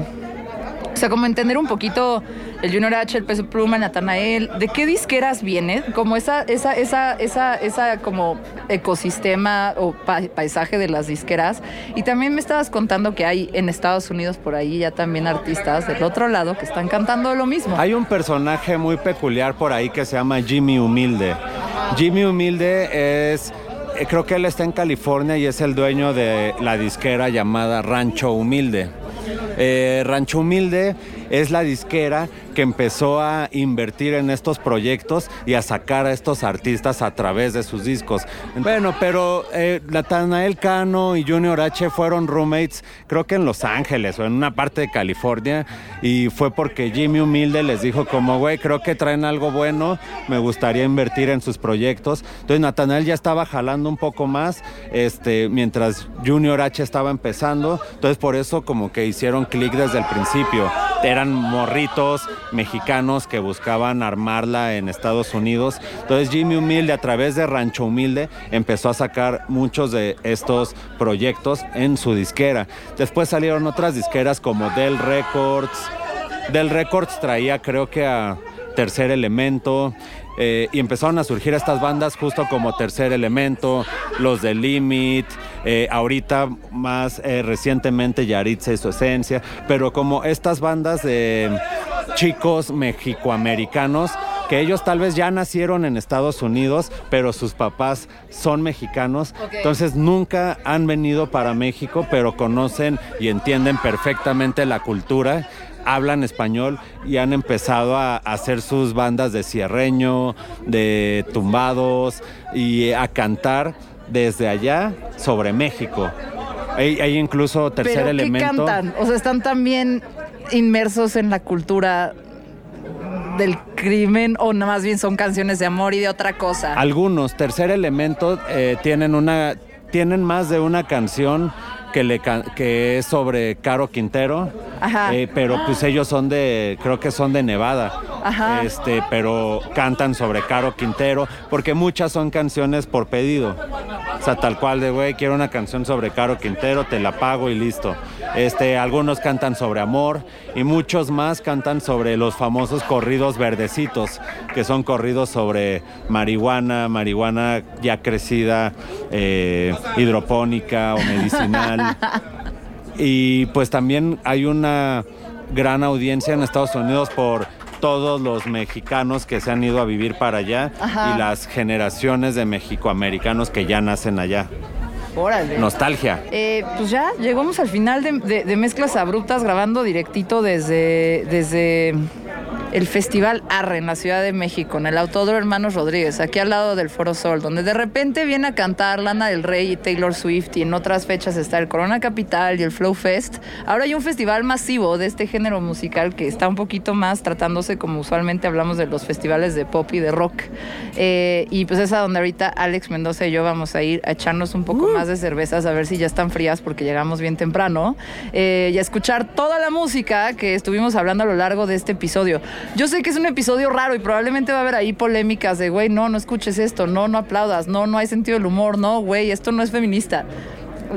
sea, como entender un poquito el Junior H, el Peso Pluma, Natanael, ¿de qué disqueras viene? Como esa, esa, esa, esa, esa como ecosistema o paisaje de las disqueras. Y también me estabas contando que hay en Estados Unidos por ahí ya también artistas del otro lado que están cantando lo mismo. Hay un personaje muy peculiar por ahí que se llama Jimmy Humilde. Jimmy Humilde es eh, creo que él está en California y es el dueño de la disquera llamada Rancho Humilde. Eh, Rancho Humilde es la disquera que empezó a invertir en estos proyectos y a sacar a estos artistas a través de sus discos. Bueno, pero eh, Natanael Cano y Junior H fueron roommates, creo que en Los Ángeles o en una parte de California, y fue porque Jimmy Humilde les dijo como, güey, creo que traen algo bueno, me gustaría invertir en sus proyectos. Entonces Natanael ya estaba jalando un poco más, este, mientras Junior H estaba empezando, entonces por eso como que hicieron clic desde el principio. Eran morritos, mexicanos que buscaban armarla en Estados Unidos. Entonces Jimmy Humilde a través de Rancho Humilde empezó a sacar muchos de estos proyectos en su disquera. Después salieron otras disqueras como Dell Records. Dell Records traía creo que a Tercer Elemento. Eh, y empezaron a surgir estas bandas justo como Tercer Elemento, los de Limit, eh, ahorita más eh, recientemente Yaritza y su esencia, pero como estas bandas de chicos mexicoamericanos que ellos tal vez ya nacieron en Estados Unidos, pero sus papás son mexicanos, entonces nunca han venido para México, pero conocen y entienden perfectamente la cultura hablan español y han empezado a hacer sus bandas de cierreño, de tumbados y a cantar desde allá sobre México. Hay, incluso tercer ¿Pero elemento. ¿qué cantan? O sea, están también inmersos en la cultura del crimen o nada más bien son canciones de amor y de otra cosa. Algunos, tercer elemento, eh, tienen una, tienen más de una canción que, le, que es sobre Caro Quintero, eh, pero pues ellos son de, creo que son de Nevada, este, pero cantan sobre Caro Quintero, porque muchas son canciones por pedido, o sea, tal cual de, güey, quiero una canción sobre Caro Quintero, te la pago y listo. Este, algunos cantan sobre amor y muchos más cantan sobre los famosos corridos verdecitos, que son corridos sobre marihuana, marihuana ya crecida, eh, hidropónica o medicinal. Y pues también hay una gran audiencia en Estados Unidos por todos los mexicanos que se han ido a vivir para allá y las generaciones de mexicoamericanos que ya nacen allá. Órale. Nostalgia. Eh, pues ya llegamos al final de, mezclas abruptas grabando directito desde, desde el Festival Arre en la Ciudad de México, en el Autódromo Hermanos Rodríguez, aquí al lado del Foro Sol, donde de repente viene a cantar Lana del Rey y Taylor Swift y en otras fechas está el Corona Capital y el Flow Fest. Ahora hay un festival masivo de este género musical que está un poquito más tratándose como usualmente hablamos de los festivales de pop y de rock. Eh, y pues es a donde ahorita Alex Mendoza y yo vamos a ir a echarnos un poco uh. más de cervezas a ver si ya están frías porque llegamos bien temprano eh, y a escuchar toda la música que estuvimos hablando a lo largo de este episodio. Yo sé que es un episodio raro y probablemente va a haber ahí polémicas de, güey, no, no escuches esto, no, no aplaudas, no, no hay sentido del humor, no, güey, esto no es feminista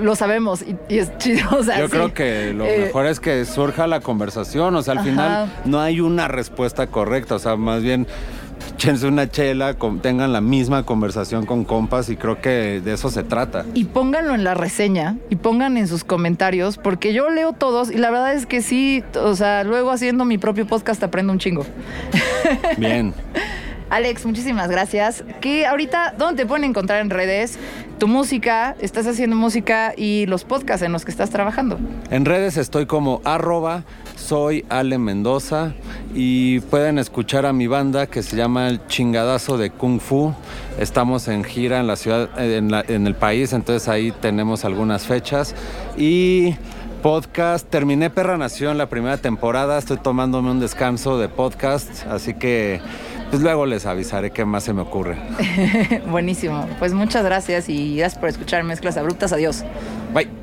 lo sabemos y, es chido. Yo creo que lo eh, mejor es que surja la conversación, o sea, al final no hay una respuesta correcta, o sea, más bien échense una chela, tengan la misma conversación con compas y creo que de eso se trata. Y pónganlo en la reseña y pongan en sus comentarios, porque yo leo todos y la verdad es que sí, o sea, luego haciendo mi propio podcast aprendo un chingo. Bien. Alex, muchísimas gracias. ¿Qué ahorita, ¿dónde te pueden encontrar en redes? Tu música, estás haciendo música y los podcasts en los que estás trabajando. En redes estoy como arroba soy Ale Mendoza y pueden escuchar a mi banda que se llama El Chingadazo de Kung Fu. Estamos en gira en la ciudad, en, en el país, entonces ahí tenemos algunas fechas. Y podcast, terminé Perra Nación la primera temporada, estoy tomándome un descanso de podcast, así que pues luego les avisaré qué más se me ocurre. Buenísimo. Pues muchas gracias y gracias por escuchar Mezclas Abruptas. Adiós. Bye.